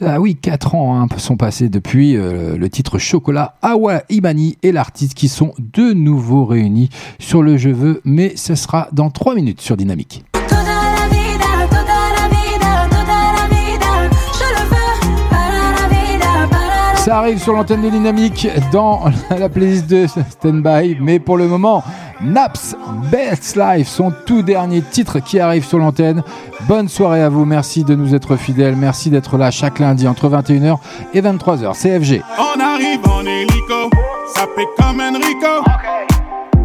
Ah oui, 4 ans hein, sont passés depuis euh, le titre Chocolat. Awa Imani et l'artiste qui sont de nouveau réunis sur le Je veux, mais ce sera dans 3 minutes sur Dynamique. Ça arrive sur l'antenne de Dynamique dans (laughs) la playlist de Standby, mais pour le moment, Naps Best Life, son tout dernier titre qui arrive sur l'antenne. Bonne soirée à vous, merci de nous être fidèles, merci d'être là chaque lundi entre 21h et 23h. CFG. On arrive en hélico, ça fait comme Enrico.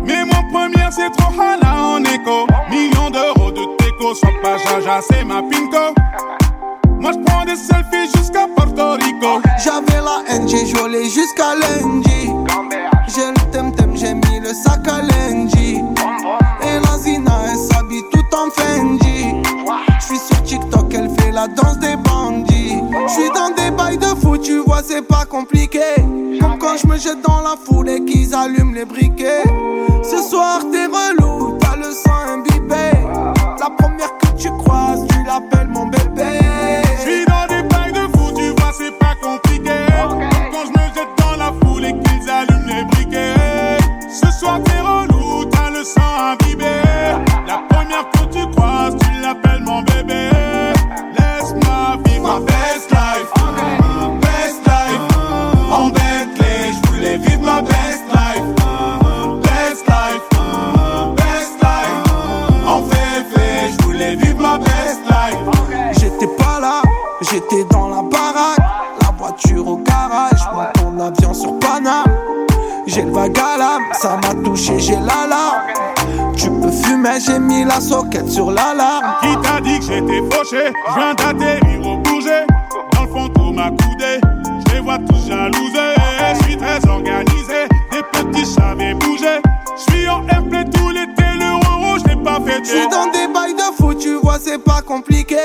Mais mon premier c'est trop hala en écho. Millions d'euros de déco, sans pas jaja, c'est ma pinko. Moi je prends des selfies jusqu'à Porto Rico. J'avais la haine, j'ai joué jusqu'à lundi. J'ai le temtem, j'ai mis le sac à lundi. Et la Zina, elle s'habille tout en Fendi. J'suis sur TikTok, elle fait la danse des bandits. J'suis dans des bails de fou, tu vois, c'est pas compliqué. Comme quand je me jette dans la foule et qu'ils allument les briquets. Ce soir, t'es relou, t'as le sang imbibé. La première que tu croises, tu l'appelles mon bébé. Ça m'a touché, j'ai l'alarme. Tu peux fumer, j'ai mis la soquette sur l'alarme. Qui t'a dit que j'étais fauché? Je viens d'atterrir au bouger Dans le fond tout m'a coudé Je les vois tous jalousés Je suis très organisé Des petits j'avais bougé Je suis en airplay tout l'été Le je l'ai pas fait Je suis dans des bails de fou, tu vois, c'est pas compliqué.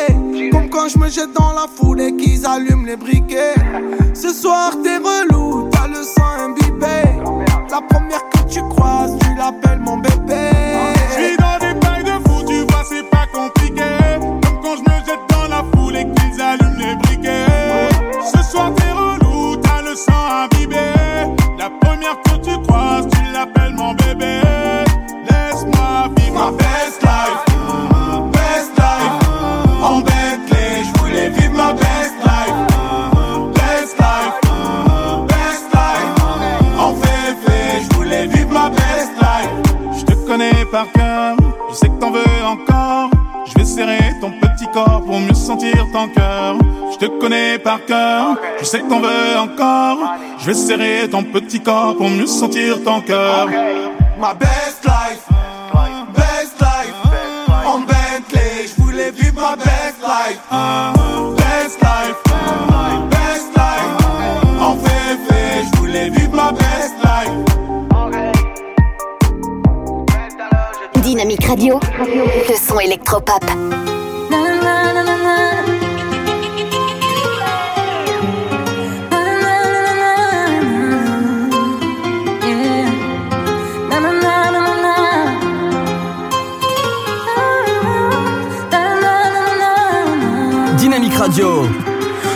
Comme quand je me jette dans la foule et qu'ils allument les briquets. Ce soir, t'es relou, t'as le sang imbibé. La première tu croises, tu l'appelles mon bébé. Sentir ton cœur Je te connais par cœur Je sais que t'en veux encore Je vais serrer ton petit corps Pour mieux sentir ton cœur Ma best life, best life. En Bentley, je voulais vivre ma best life. Best life, best life. En féfé, je voulais vivre ma best life. Dynamique Radio, le son électropop. Dynamique Radio.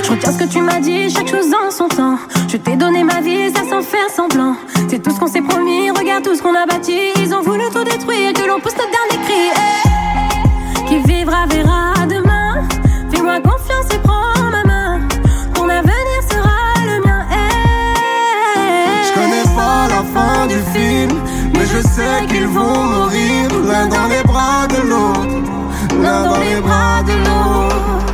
Je retiens ce que tu m'as dit, chaque chose en son temps. Je t'ai donné ma vie, ça sans faire semblant. C'est tout ce qu'on s'est promis, regarde tout ce qu'on a bâti. Ils ont voulu tout détruire, que l'on pousse notre dernier cri. Eh, Qui vivra verra demain. Fais-moi confiance et prends ma main. Ton avenir sera le mien. Eh. Je connais pas la fin du film, mais je sais qu'ils vont mourir l'un dans les bras de l'autre, l'un dans les bras de l'autre.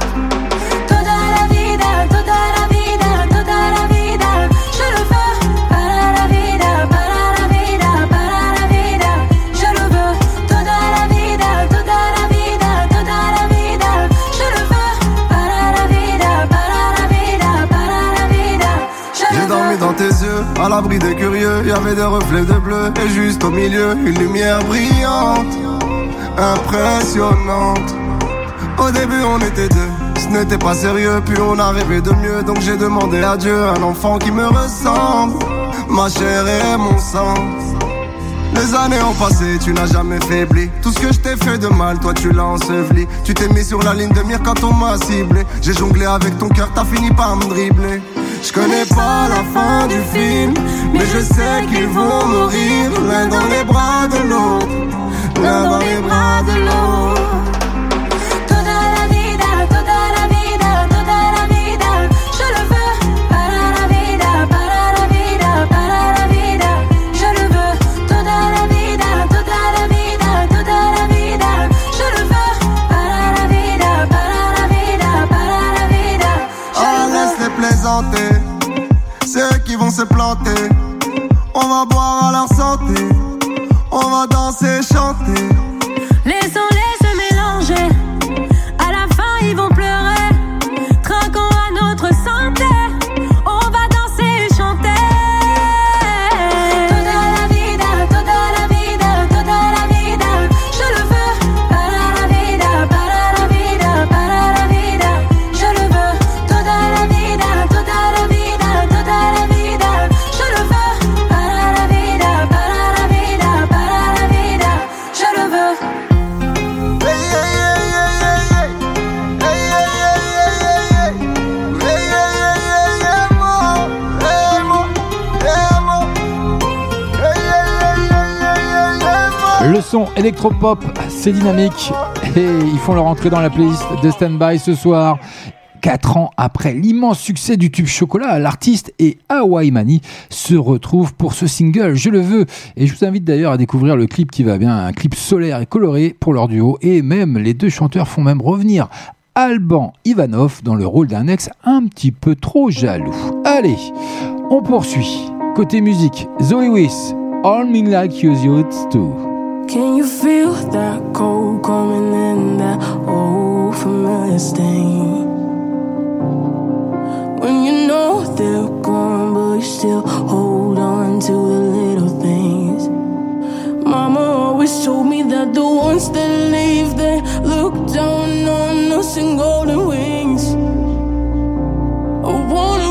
L'abri des y avait des reflets de bleu. Et juste au milieu, une lumière brillante, impressionnante. Au début, on était deux. Ce n'était pas sérieux, puis on a rêvé de mieux. Donc j'ai demandé à Dieu un enfant qui me ressemble. Ma chair et mon sang. Les années ont passé, tu n'as jamais faibli. Tout ce que je t'ai fait de mal, toi tu l'as enseveli. Tu t'es mis sur la ligne de mire quand on m'a ciblé. J'ai jonglé avec ton cœur, t'as fini par me dribbler. Je connais pas la fin du film, mais je sais qu'ils vont mourir l'un dans les bras de l'autre, l'un dans les bras de l'autre. Ceux qui vont se planter, on va boire à leur son électropop, c'est dynamique et ils font leur entrée dans la playlist de Standby ce soir. 4 ans après l'immense succès du tube chocolat, l'artiste et Hawaii Mani se retrouvent pour ce single Je le veux. Et je vous invite d'ailleurs à découvrir le clip qui va bien, un clip solaire et coloré pour leur duo. Et même les deux chanteurs font même revenir Alban Ivanov dans le rôle d'un ex un petit peu trop jaloux. Allez, on poursuit. Côté musique, Zoe Wiss, All Me Like You Used To. Can you feel that cold coming in that old familiar stain? When you know they're gone, but you still hold on to the little things. Mama always told me that the ones that leave, they look down on us in golden wings. I wanna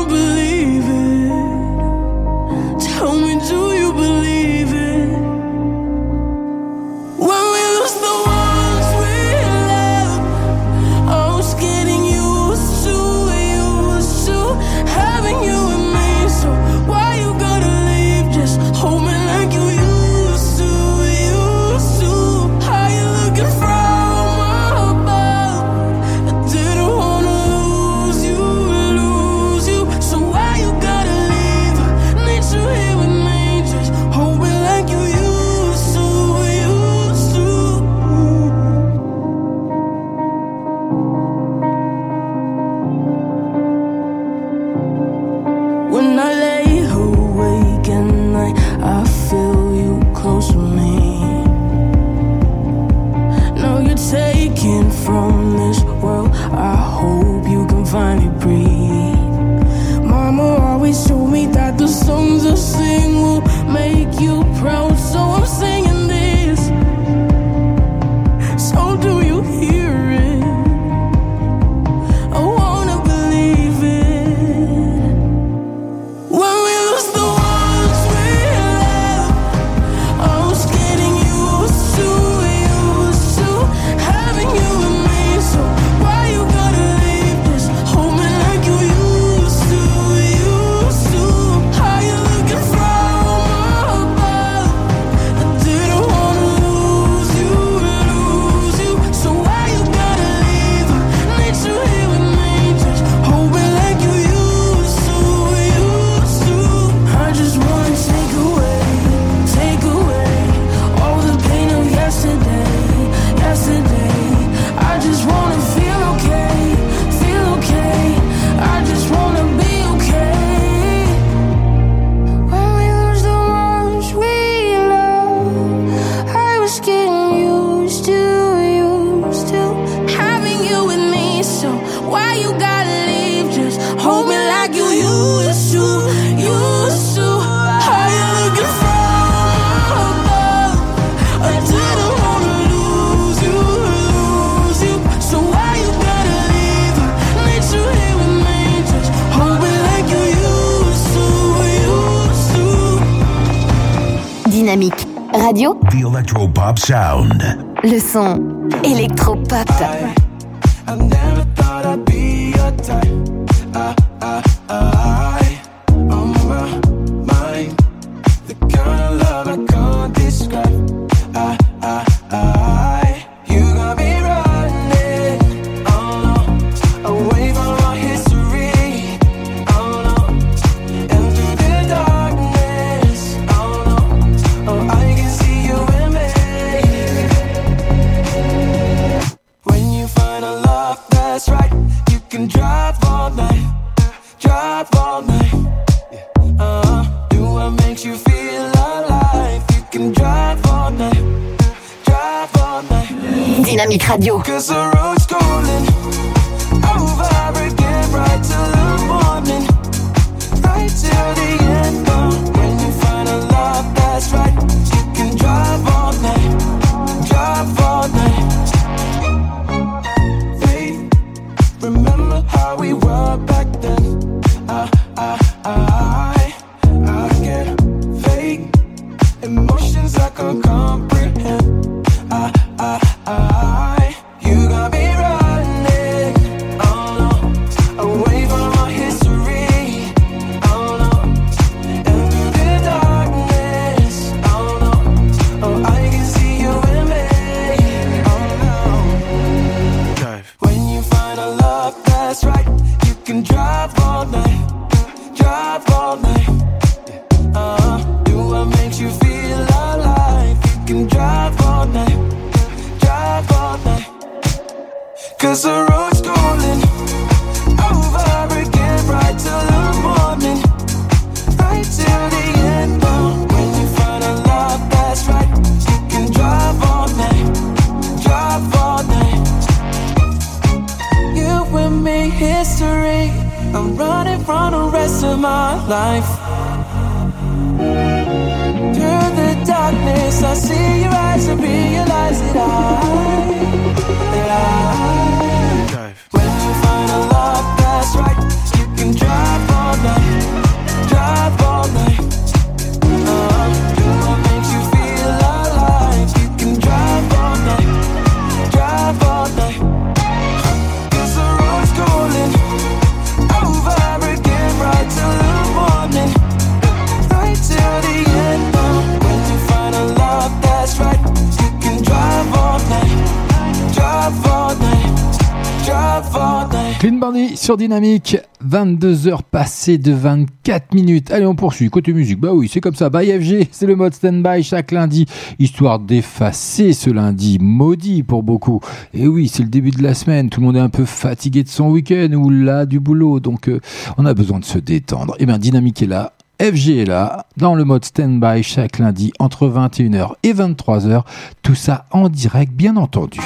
Dynamique, 22h passées de 24 minutes. Allez, on poursuit. Côté musique, bah oui, c'est comme ça. Bah FG, c'est le mode stand-by chaque lundi, histoire d'effacer ce lundi maudit pour beaucoup. Et oui, c'est le début de la semaine, tout le monde est un peu fatigué de son week-end ou là du boulot, donc euh, on a besoin de se détendre. Et bien, Dynamique est là, FG est là, dans le mode stand-by chaque lundi entre 21h et 23h. Tout ça en direct, bien entendu.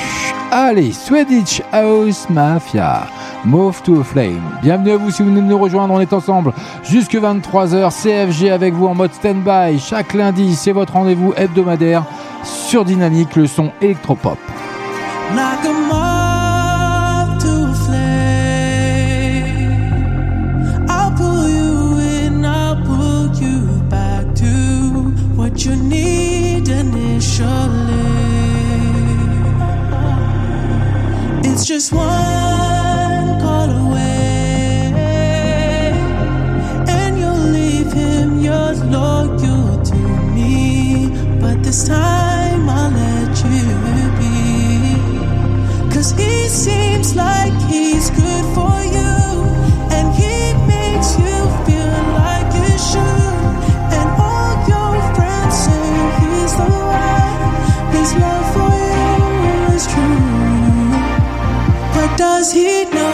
Allez, Swedish House Mafia, Move to a Flame. Bienvenue à vous si vous venez de nous rejoindre, on est ensemble jusque 23h. CFG avec vous en mode stand-by. Chaque lundi, c'est votre rendez-vous hebdomadaire sur Dynamique, le son électropop. Just one call away, and you'll leave him your loyal to me. But this time I'll let you be, he seems like he's good for you. does he know?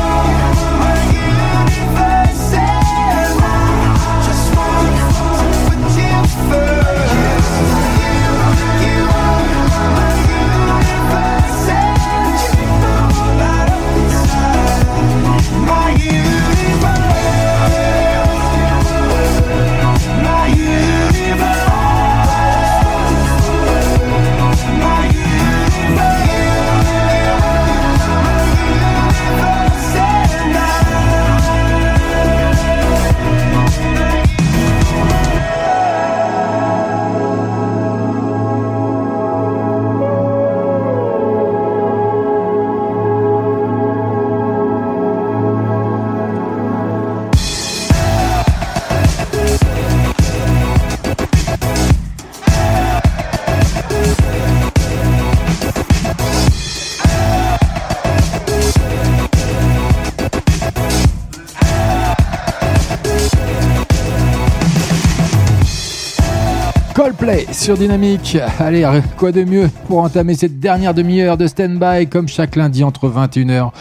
Coldplay sur Dynamique. Allez, quoi de mieux pour entamer cette dernière demi-heure de stand-by comme chaque lundi entre 21h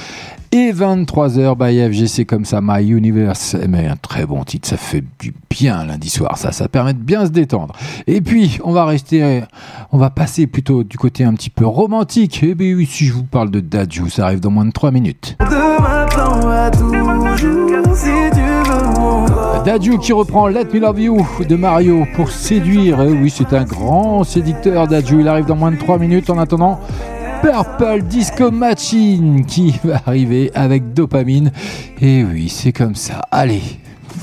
et 23h by FG, c'est comme ça, My Universe. Mais un très bon titre, ça fait du bien lundi soir, ça, ça permet de bien se détendre. Et puis, on va rester, on va passer plutôt du côté un petit peu romantique. Et bien oui, si je vous parle de Dadju, ça arrive dans moins de 3 minutes. Dadju qui reprend Let Me Love You de Mario pour séduire. Et oui, c'est un grand séducteur, Dadju. Il arrive dans moins de 3 minutes. En attendant, Purple Disco Machine qui (laughs) va arriver avec dopamine. Et oui, c'est comme ça. Allez,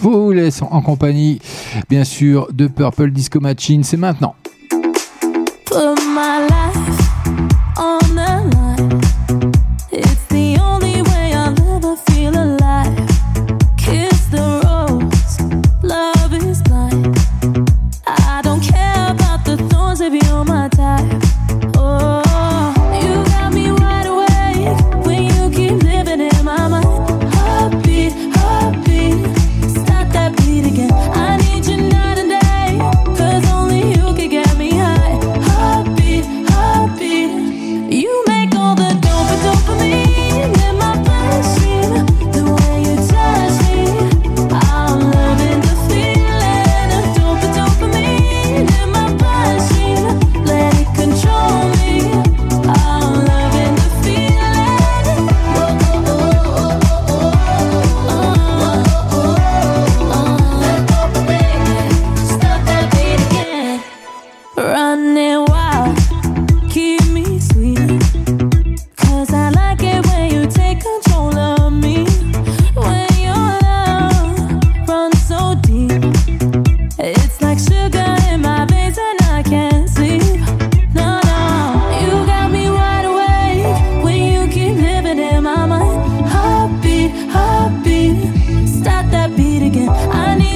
vous laisse en compagnie, bien sûr, de Purple Disco Machine. C'est maintenant. My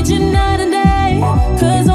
need you night and day, cause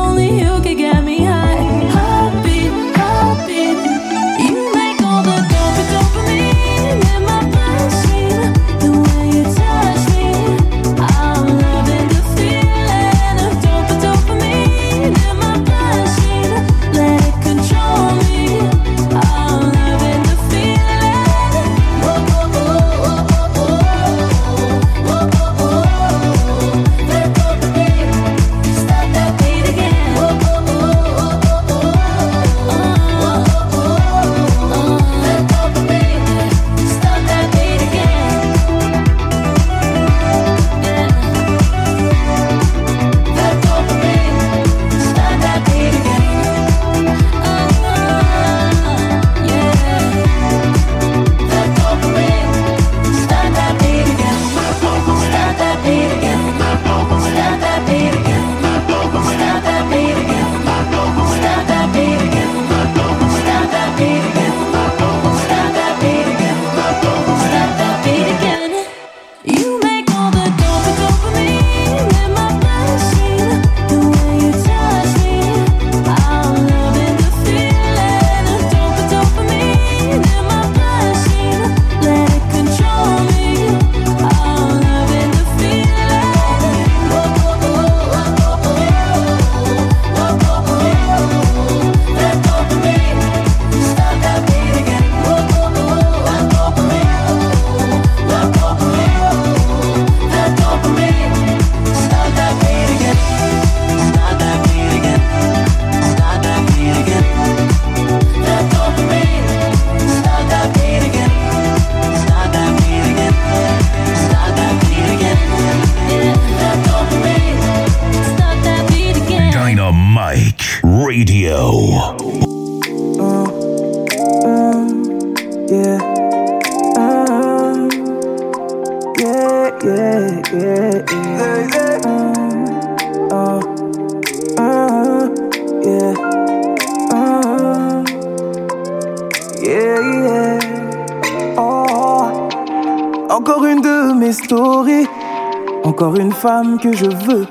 que je veux.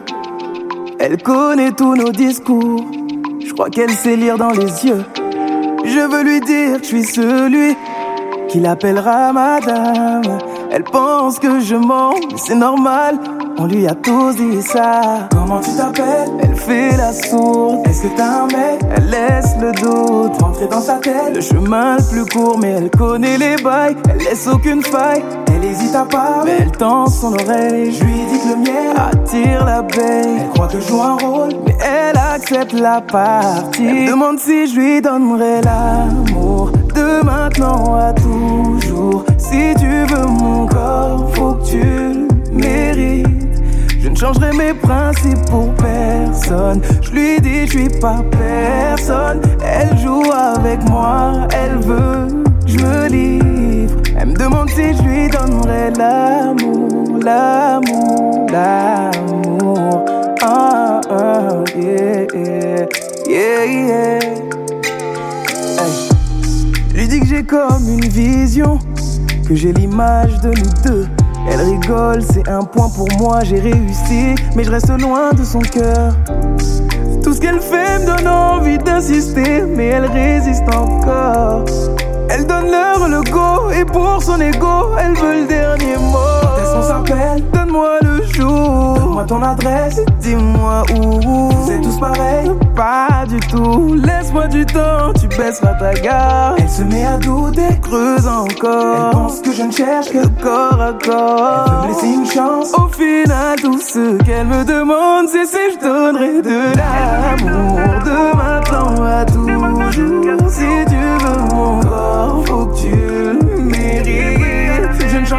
Elle connaît tous nos discours. Je crois qu'elle sait lire dans les yeux. Je veux lui dire que je suis celui qui l'appellera madame. Elle pense que je mens, mais c'est normal. On lui a tous dit ça. Comment tu t'appelles? Elle fait la sourde. Est-ce que t'as un mec? Elle laisse le doute rentrer rentrer dans sa tête. Le chemin le plus court, mais elle connaît les bails. Elle laisse aucune faille, mais elle tend son oreille. Je lui dis que le miel attire l'abeille. Elle croit que je joue un rôle, mais elle accepte la partie. Elle me demande si je lui donnerai l'amour de maintenant à toujours. Si tu veux mon corps, faut que tu le mérites. Je ne changerai mes principes pour personne. Je lui dis, je suis pas personne. Elle joue avec moi, elle veut, que je me livre. Elle me demande si je lui donnerai l'amour, l'amour, l'amour. Ah, ah, yeah, yeah, yeah, yeah. Je lui dis que j'ai comme une vision, que j'ai l'image de nous deux. Elle rigole, c'est un point pour moi, j'ai réussi, mais je reste loin de son cœur. Tout ce qu'elle fait me donne envie d'insister, mais elle résiste encore. Elle donne leur le go, et pour son ego, elle veut le dernier mot. Donne-moi le jour. Donne-moi ton adresse, dis-moi où. C'est tous pareil, pas du tout. Laisse-moi du temps, tu baisseras ta garde. Elle se met à douter, creuse encore. Elle pense que je ne cherche que corps à corps. Elle me laisser une chance. Au final, tout ce qu'elle me demande, c'est si je donnerai de l'amour. De maintenant à toujours. Si tu veux mon corps, faut que tu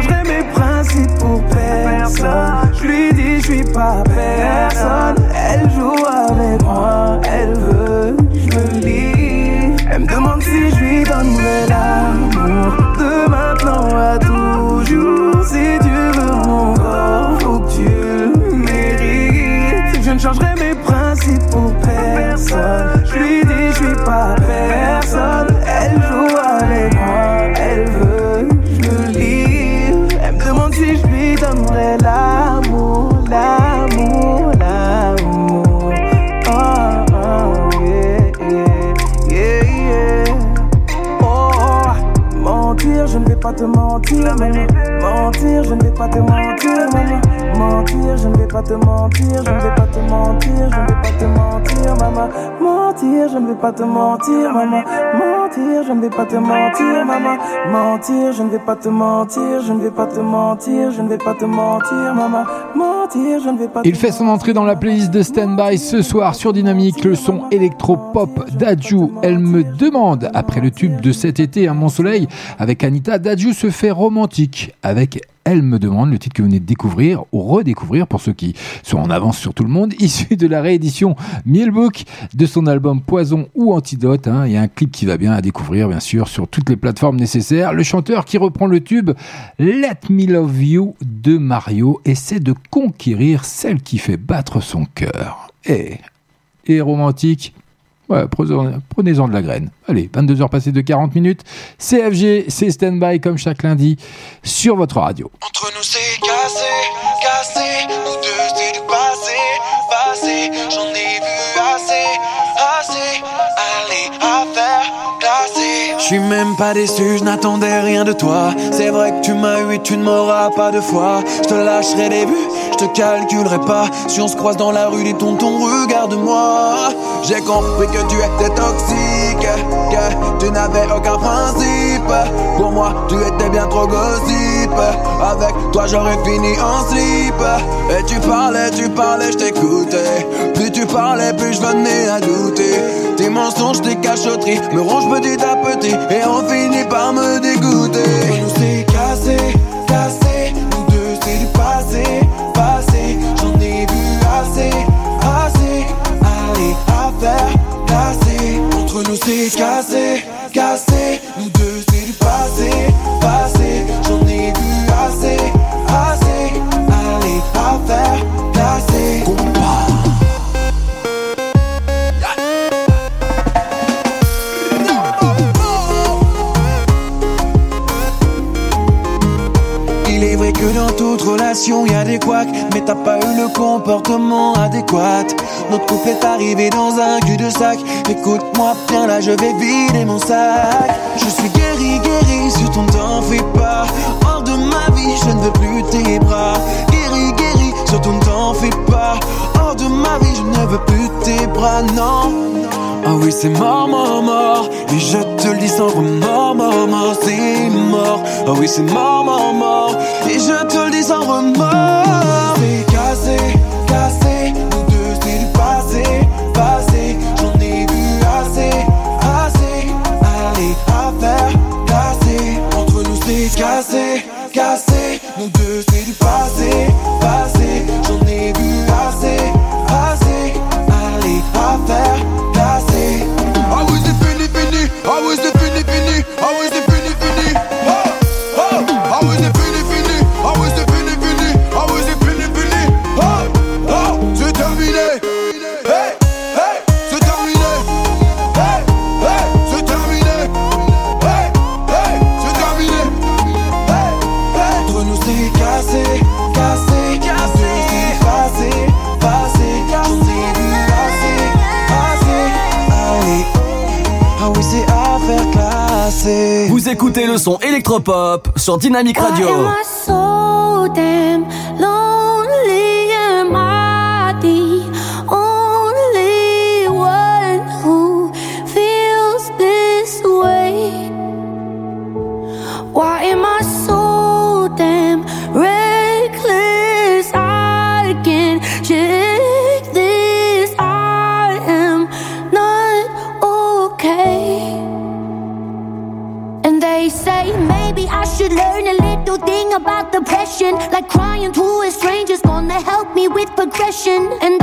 changerai mes principes pour personne. Je lui dis, je suis pas personne. Elle joue avec moi, elle veut, je me lis. Elle me demande si je lui donnerai l'amour. De maintenant à toujours. Si tu veux mon corps, faut que tu le mérites. Je ne changerai mes principes pour personne. Je lui dis, je suis pas personne. Pas te mentir, maman. Mentir, je ne vais pas te mentir, maman. Mentir, je ne vais pas te mentir, je ne vais pas te mentir, je ne vais pas te mentir, maman. Mentir, je ne vais pas te mentir, maman. Mentir, je ne vais pas te mentir, maman. Mentir, je ne vais pas te mentir, je ne vais pas te mentir, je ne vais pas te mentir, maman. Mentir, je ne vais pas Il fait son entrée dans la playlist de Standby ce soir sur Dynamique, le son électro-pop d'Adju. Elle me demande, après le tube de cet été, à Mon Soleil, avec Anita, d'Adju se fait romantique avec elle me demande le titre que vous venez de découvrir ou redécouvrir pour ceux qui sont en avance sur tout le monde, (laughs) issu de la réédition Mielbook de son album Poison ou Antidote. hein. Y a un clip qui va bien à découvrir, bien sûr, sur toutes les plateformes nécessaires. Le chanteur qui reprend le tube Let Me Love You de Mario essaie de conquérir celle qui fait battre son cœur. Et, et romantique. Prenez-en de la graine. Allez, 22h passées de 40 minutes. CFG, c'est stand-by comme chaque lundi sur votre radio. Entre nous c'est cassé, suis même pas déçu, je n'attendais rien de toi. C'est vrai que tu m'as eu et tu ne m'auras pas de fois. Je te lâcherai des buts, je te calculerai pas. Si on se croise dans la rue, des tontons, regarde-moi. J'ai compris que tu étais toxique, que tu n'avais aucun principe. Pour moi, tu étais bien trop gossip. Avec toi, j'aurais fini en slip. Et tu parlais, tu parlais, je t'écoutais. Plus tu parlais, plus je venais à douter. Tes mensonges, tes cachotteries me rongent petit à petit. Et on finit par me dégoûter. Nous c'est cassé, cassé, nous deux c'est du passé, passé, j'en ai vu assez, assez, allez à faire classer. Entre nous c'est cassé, cassé, nous deux c'est du passé, passé, y a des couacs, mais t'as pas eu le comportement adéquat. Notre couple est arrivé dans un cul-de-sac. Écoute-moi bien, là je vais vider mon sac. Je suis guéri, guéri, sur ton t'en fais pas. Hors de ma vie, je ne veux plus tes bras. Guéri, guéri, sur ton t'en fais pas. Hors de ma vie, je ne veux plus tes bras, non. Ah oui, c'est mort, mort, mort. Et je te le dis sans remords, mort, mort, c'est mort. Ah oui, c'est mort, mort, je te son électropop sur Dynamic Radio. With progression. And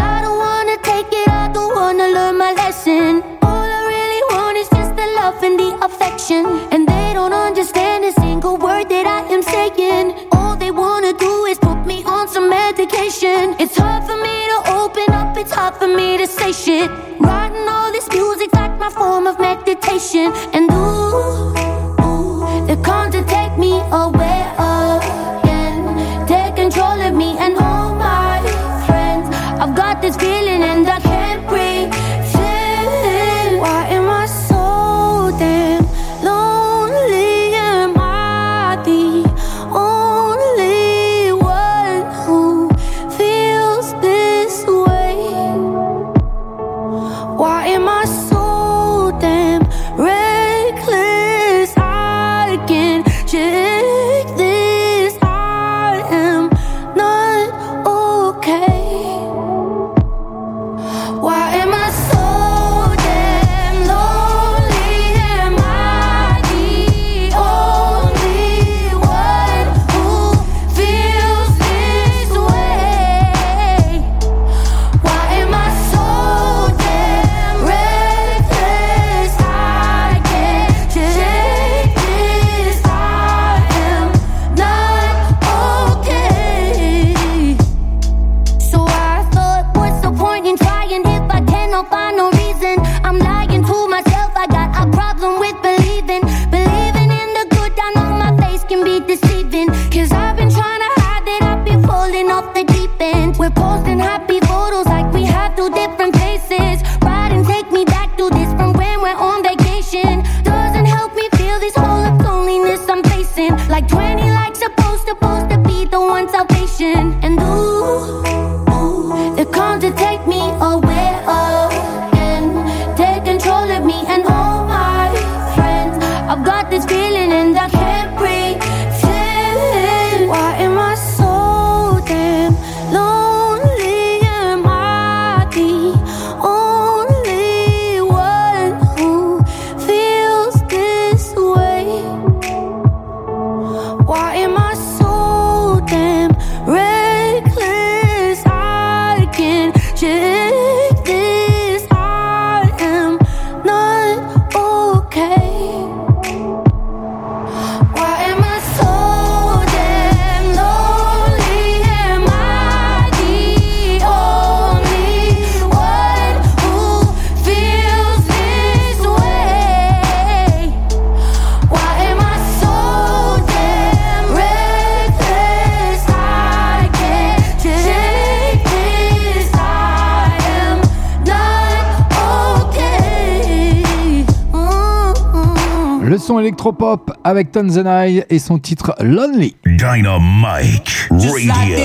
Électropop avec Tanzanai et son titre Lonely. Dynamite Radio.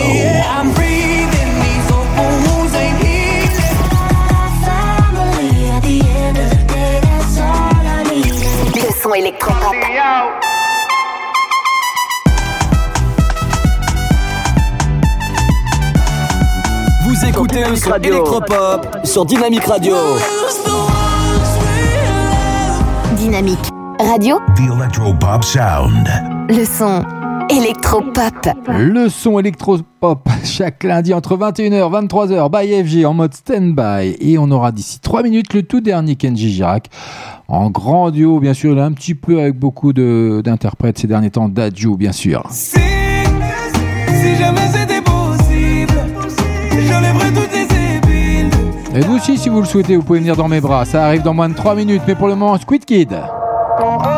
Son électropop. Vous écoutez le son électropop sur Dynamique Radio. Dynamique Radio, The Electropop Sound. le son électropop. Le son électropop (laughs) chaque lundi entre 21h 23h by FG en mode stand-by et on aura d'ici 3 minutes le tout dernier Kenji Girac en grand duo bien sûr, un petit peu avec beaucoup de- d'interprètes ces derniers temps, Dadju bien sûr. Si, si jamais c'était possible, j'enlèverais toutes les épines. Et vous aussi si vous le souhaitez vous pouvez venir dans mes bras, ça arrive dans moins de 3 minutes mais pour le moment Squid Kid. Dynamique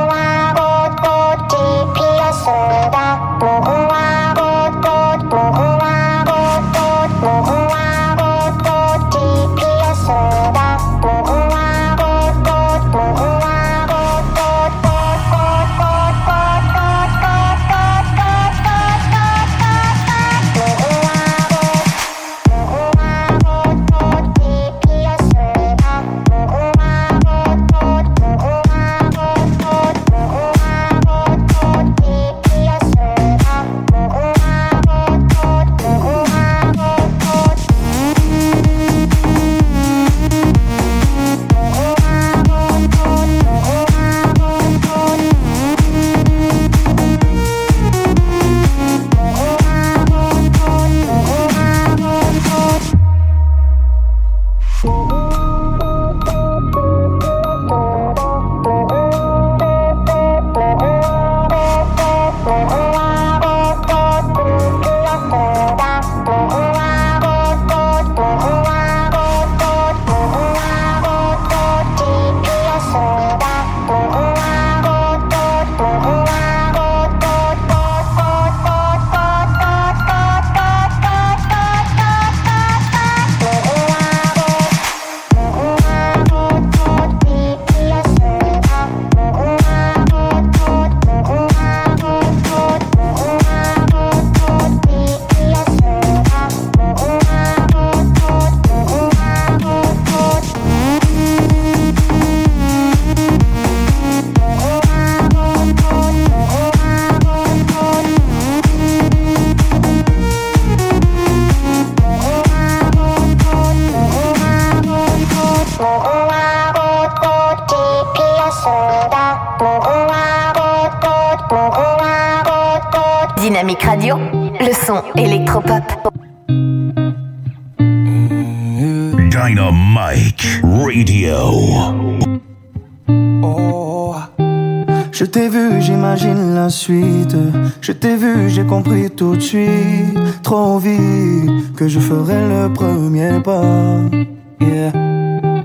compris tout de suite. Trop vite que je ferai le premier pas.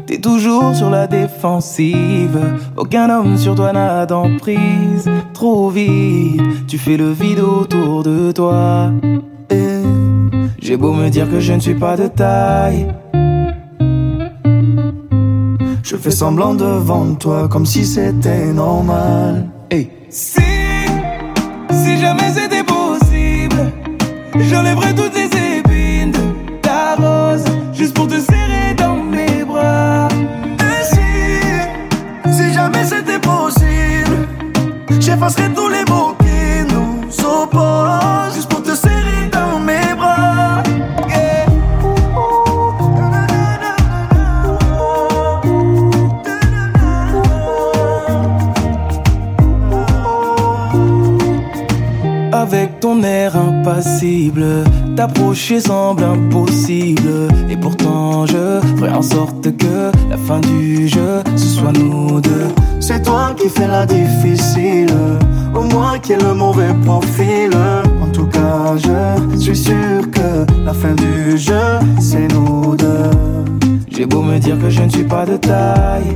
T'es toujours sur la défensive. Aucun homme sur toi n'a d'emprise. Trop vite, tu fais le vide autour de toi. J'ai beau me dire que je ne suis pas de taille. Je fais semblant devant toi comme si c'était normal. Si, si jamais ne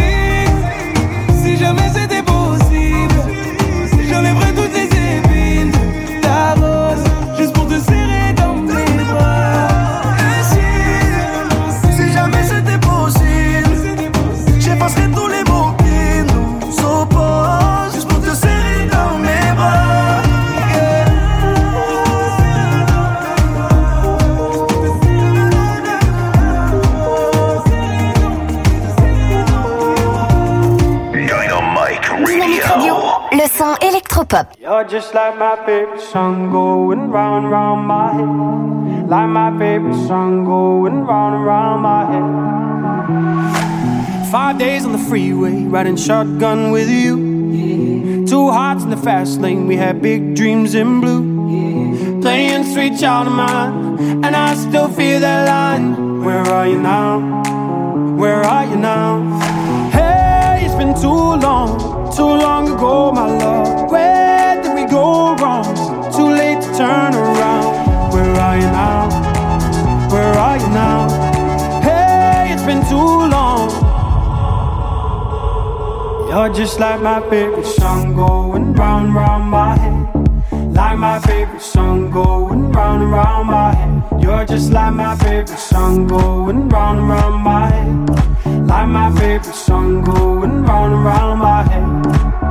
You're just like my favorite song going round and round my head. Like my favorite song going round and round my head. Five days on the freeway, riding shotgun with you. Two hearts in the fast lane, we had big dreams in blue. Playing sweet child of mine, and I still feel that line. Where are you now? Where are you now? Hey, it's been too long, too long ago, my love. Where go wrong? Too late to turn around. Where are you now? Where are you now? Hey, it's been too long. You're just like my favorite song going round, round my head. Like my favorite song going round and round my head. You're just like my favorite song going round and round my head. Like my favorite song going round and round my head.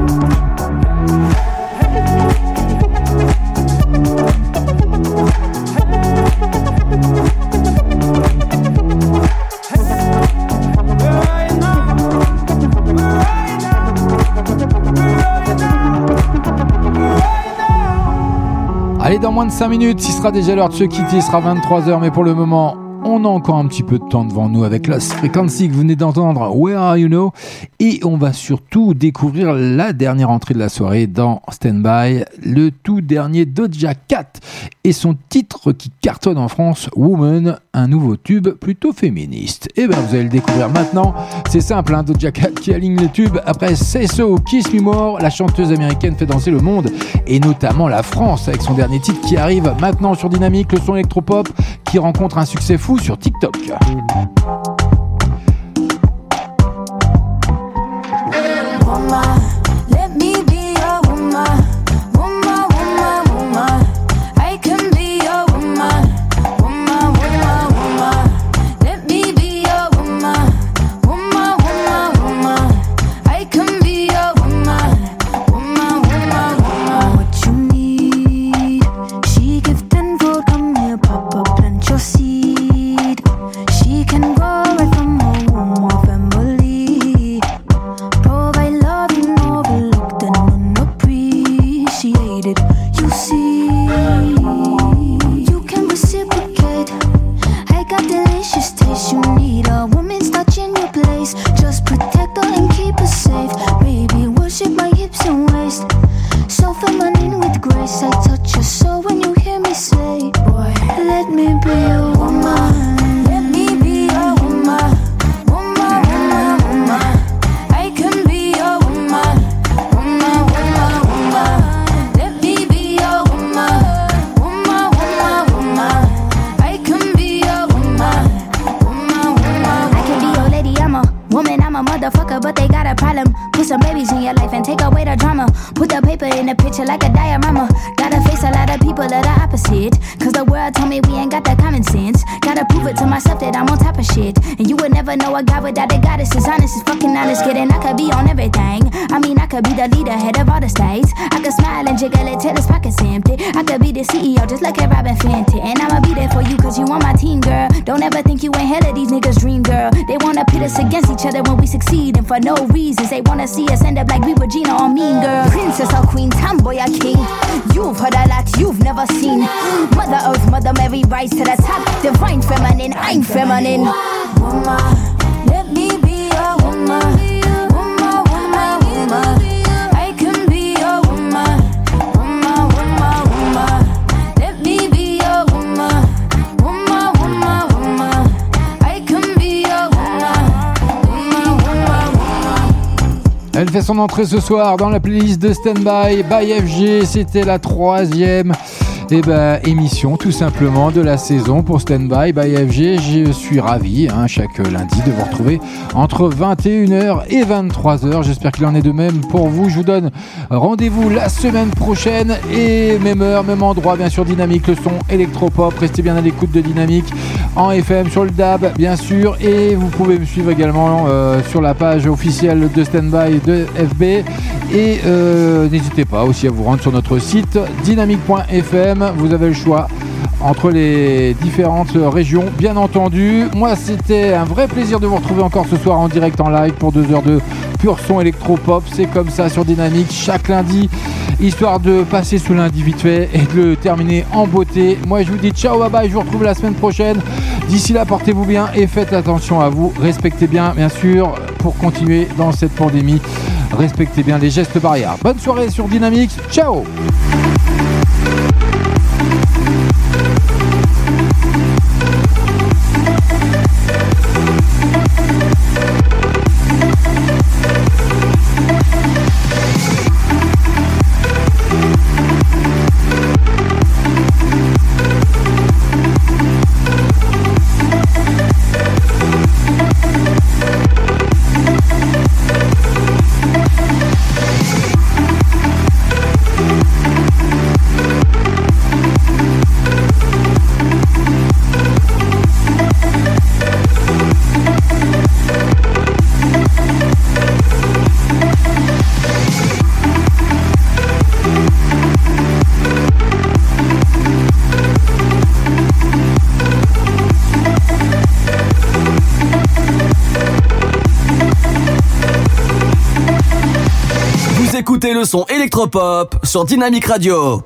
Dans moins de 5 minutes, il sera déjà l'heure de se quitter, il sera 23h, mais pour le moment, on a encore un petit peu de temps devant nous avec Lost Frequency que vous venez d'entendre, Where Are You Know Et on va surtout découvrir la dernière entrée de la soirée dans Standby, le tout dernier Doja Cat et son titre qui cartonne en France, Woman, un nouveau tube plutôt féministe. Et bien vous allez le découvrir maintenant, c'est simple, hein, Doja Cat qui aligne les tubes. Après C'est So, Kiss Me More, la chanteuse américaine fait danser le monde et notamment la France avec son dernier titre qui arrive maintenant sur Dynamique, le son électropop qui rencontre un succès fou sur TikTok. Woman, woman, woman. Elle fait son entrée ce soir dans la playlist de Standby by FG. C'était la troisième eh ben, émission tout simplement de la saison pour Standby by FG. Je suis ravi hein, chaque lundi de vous retrouver entre 21h et 23h. J'espère qu'il en est de même pour vous. Je vous donne rendez-vous la semaine prochaine et même heure, même endroit, bien sûr Dynamique, le son électropop. Restez bien à l'écoute de Dynamique en FM sur le DAB, bien sûr. Et vous pouvez me suivre également euh, sur la page officielle de Standby de FB. Et euh, n'hésitez pas aussi à vous rendre sur notre site dynamique.fm. Vous avez le choix entre les différentes régions, bien entendu. Moi, c'était un vrai plaisir de vous retrouver encore ce soir en direct en live pour deux heures de pur son électropop. C'est comme ça sur Dynamique chaque lundi, histoire de passer sous lundi vite fait et de le terminer en beauté. Moi, je vous dis ciao, bye bye. Je vous retrouve la semaine prochaine. D'ici là, portez-vous bien et faites attention à vous. Respectez bien, bien sûr, pour continuer dans cette pandémie. Respectez bien les gestes barrières. Bonne soirée sur Dynamique. Ciao Électropop sur Dynamique Radio.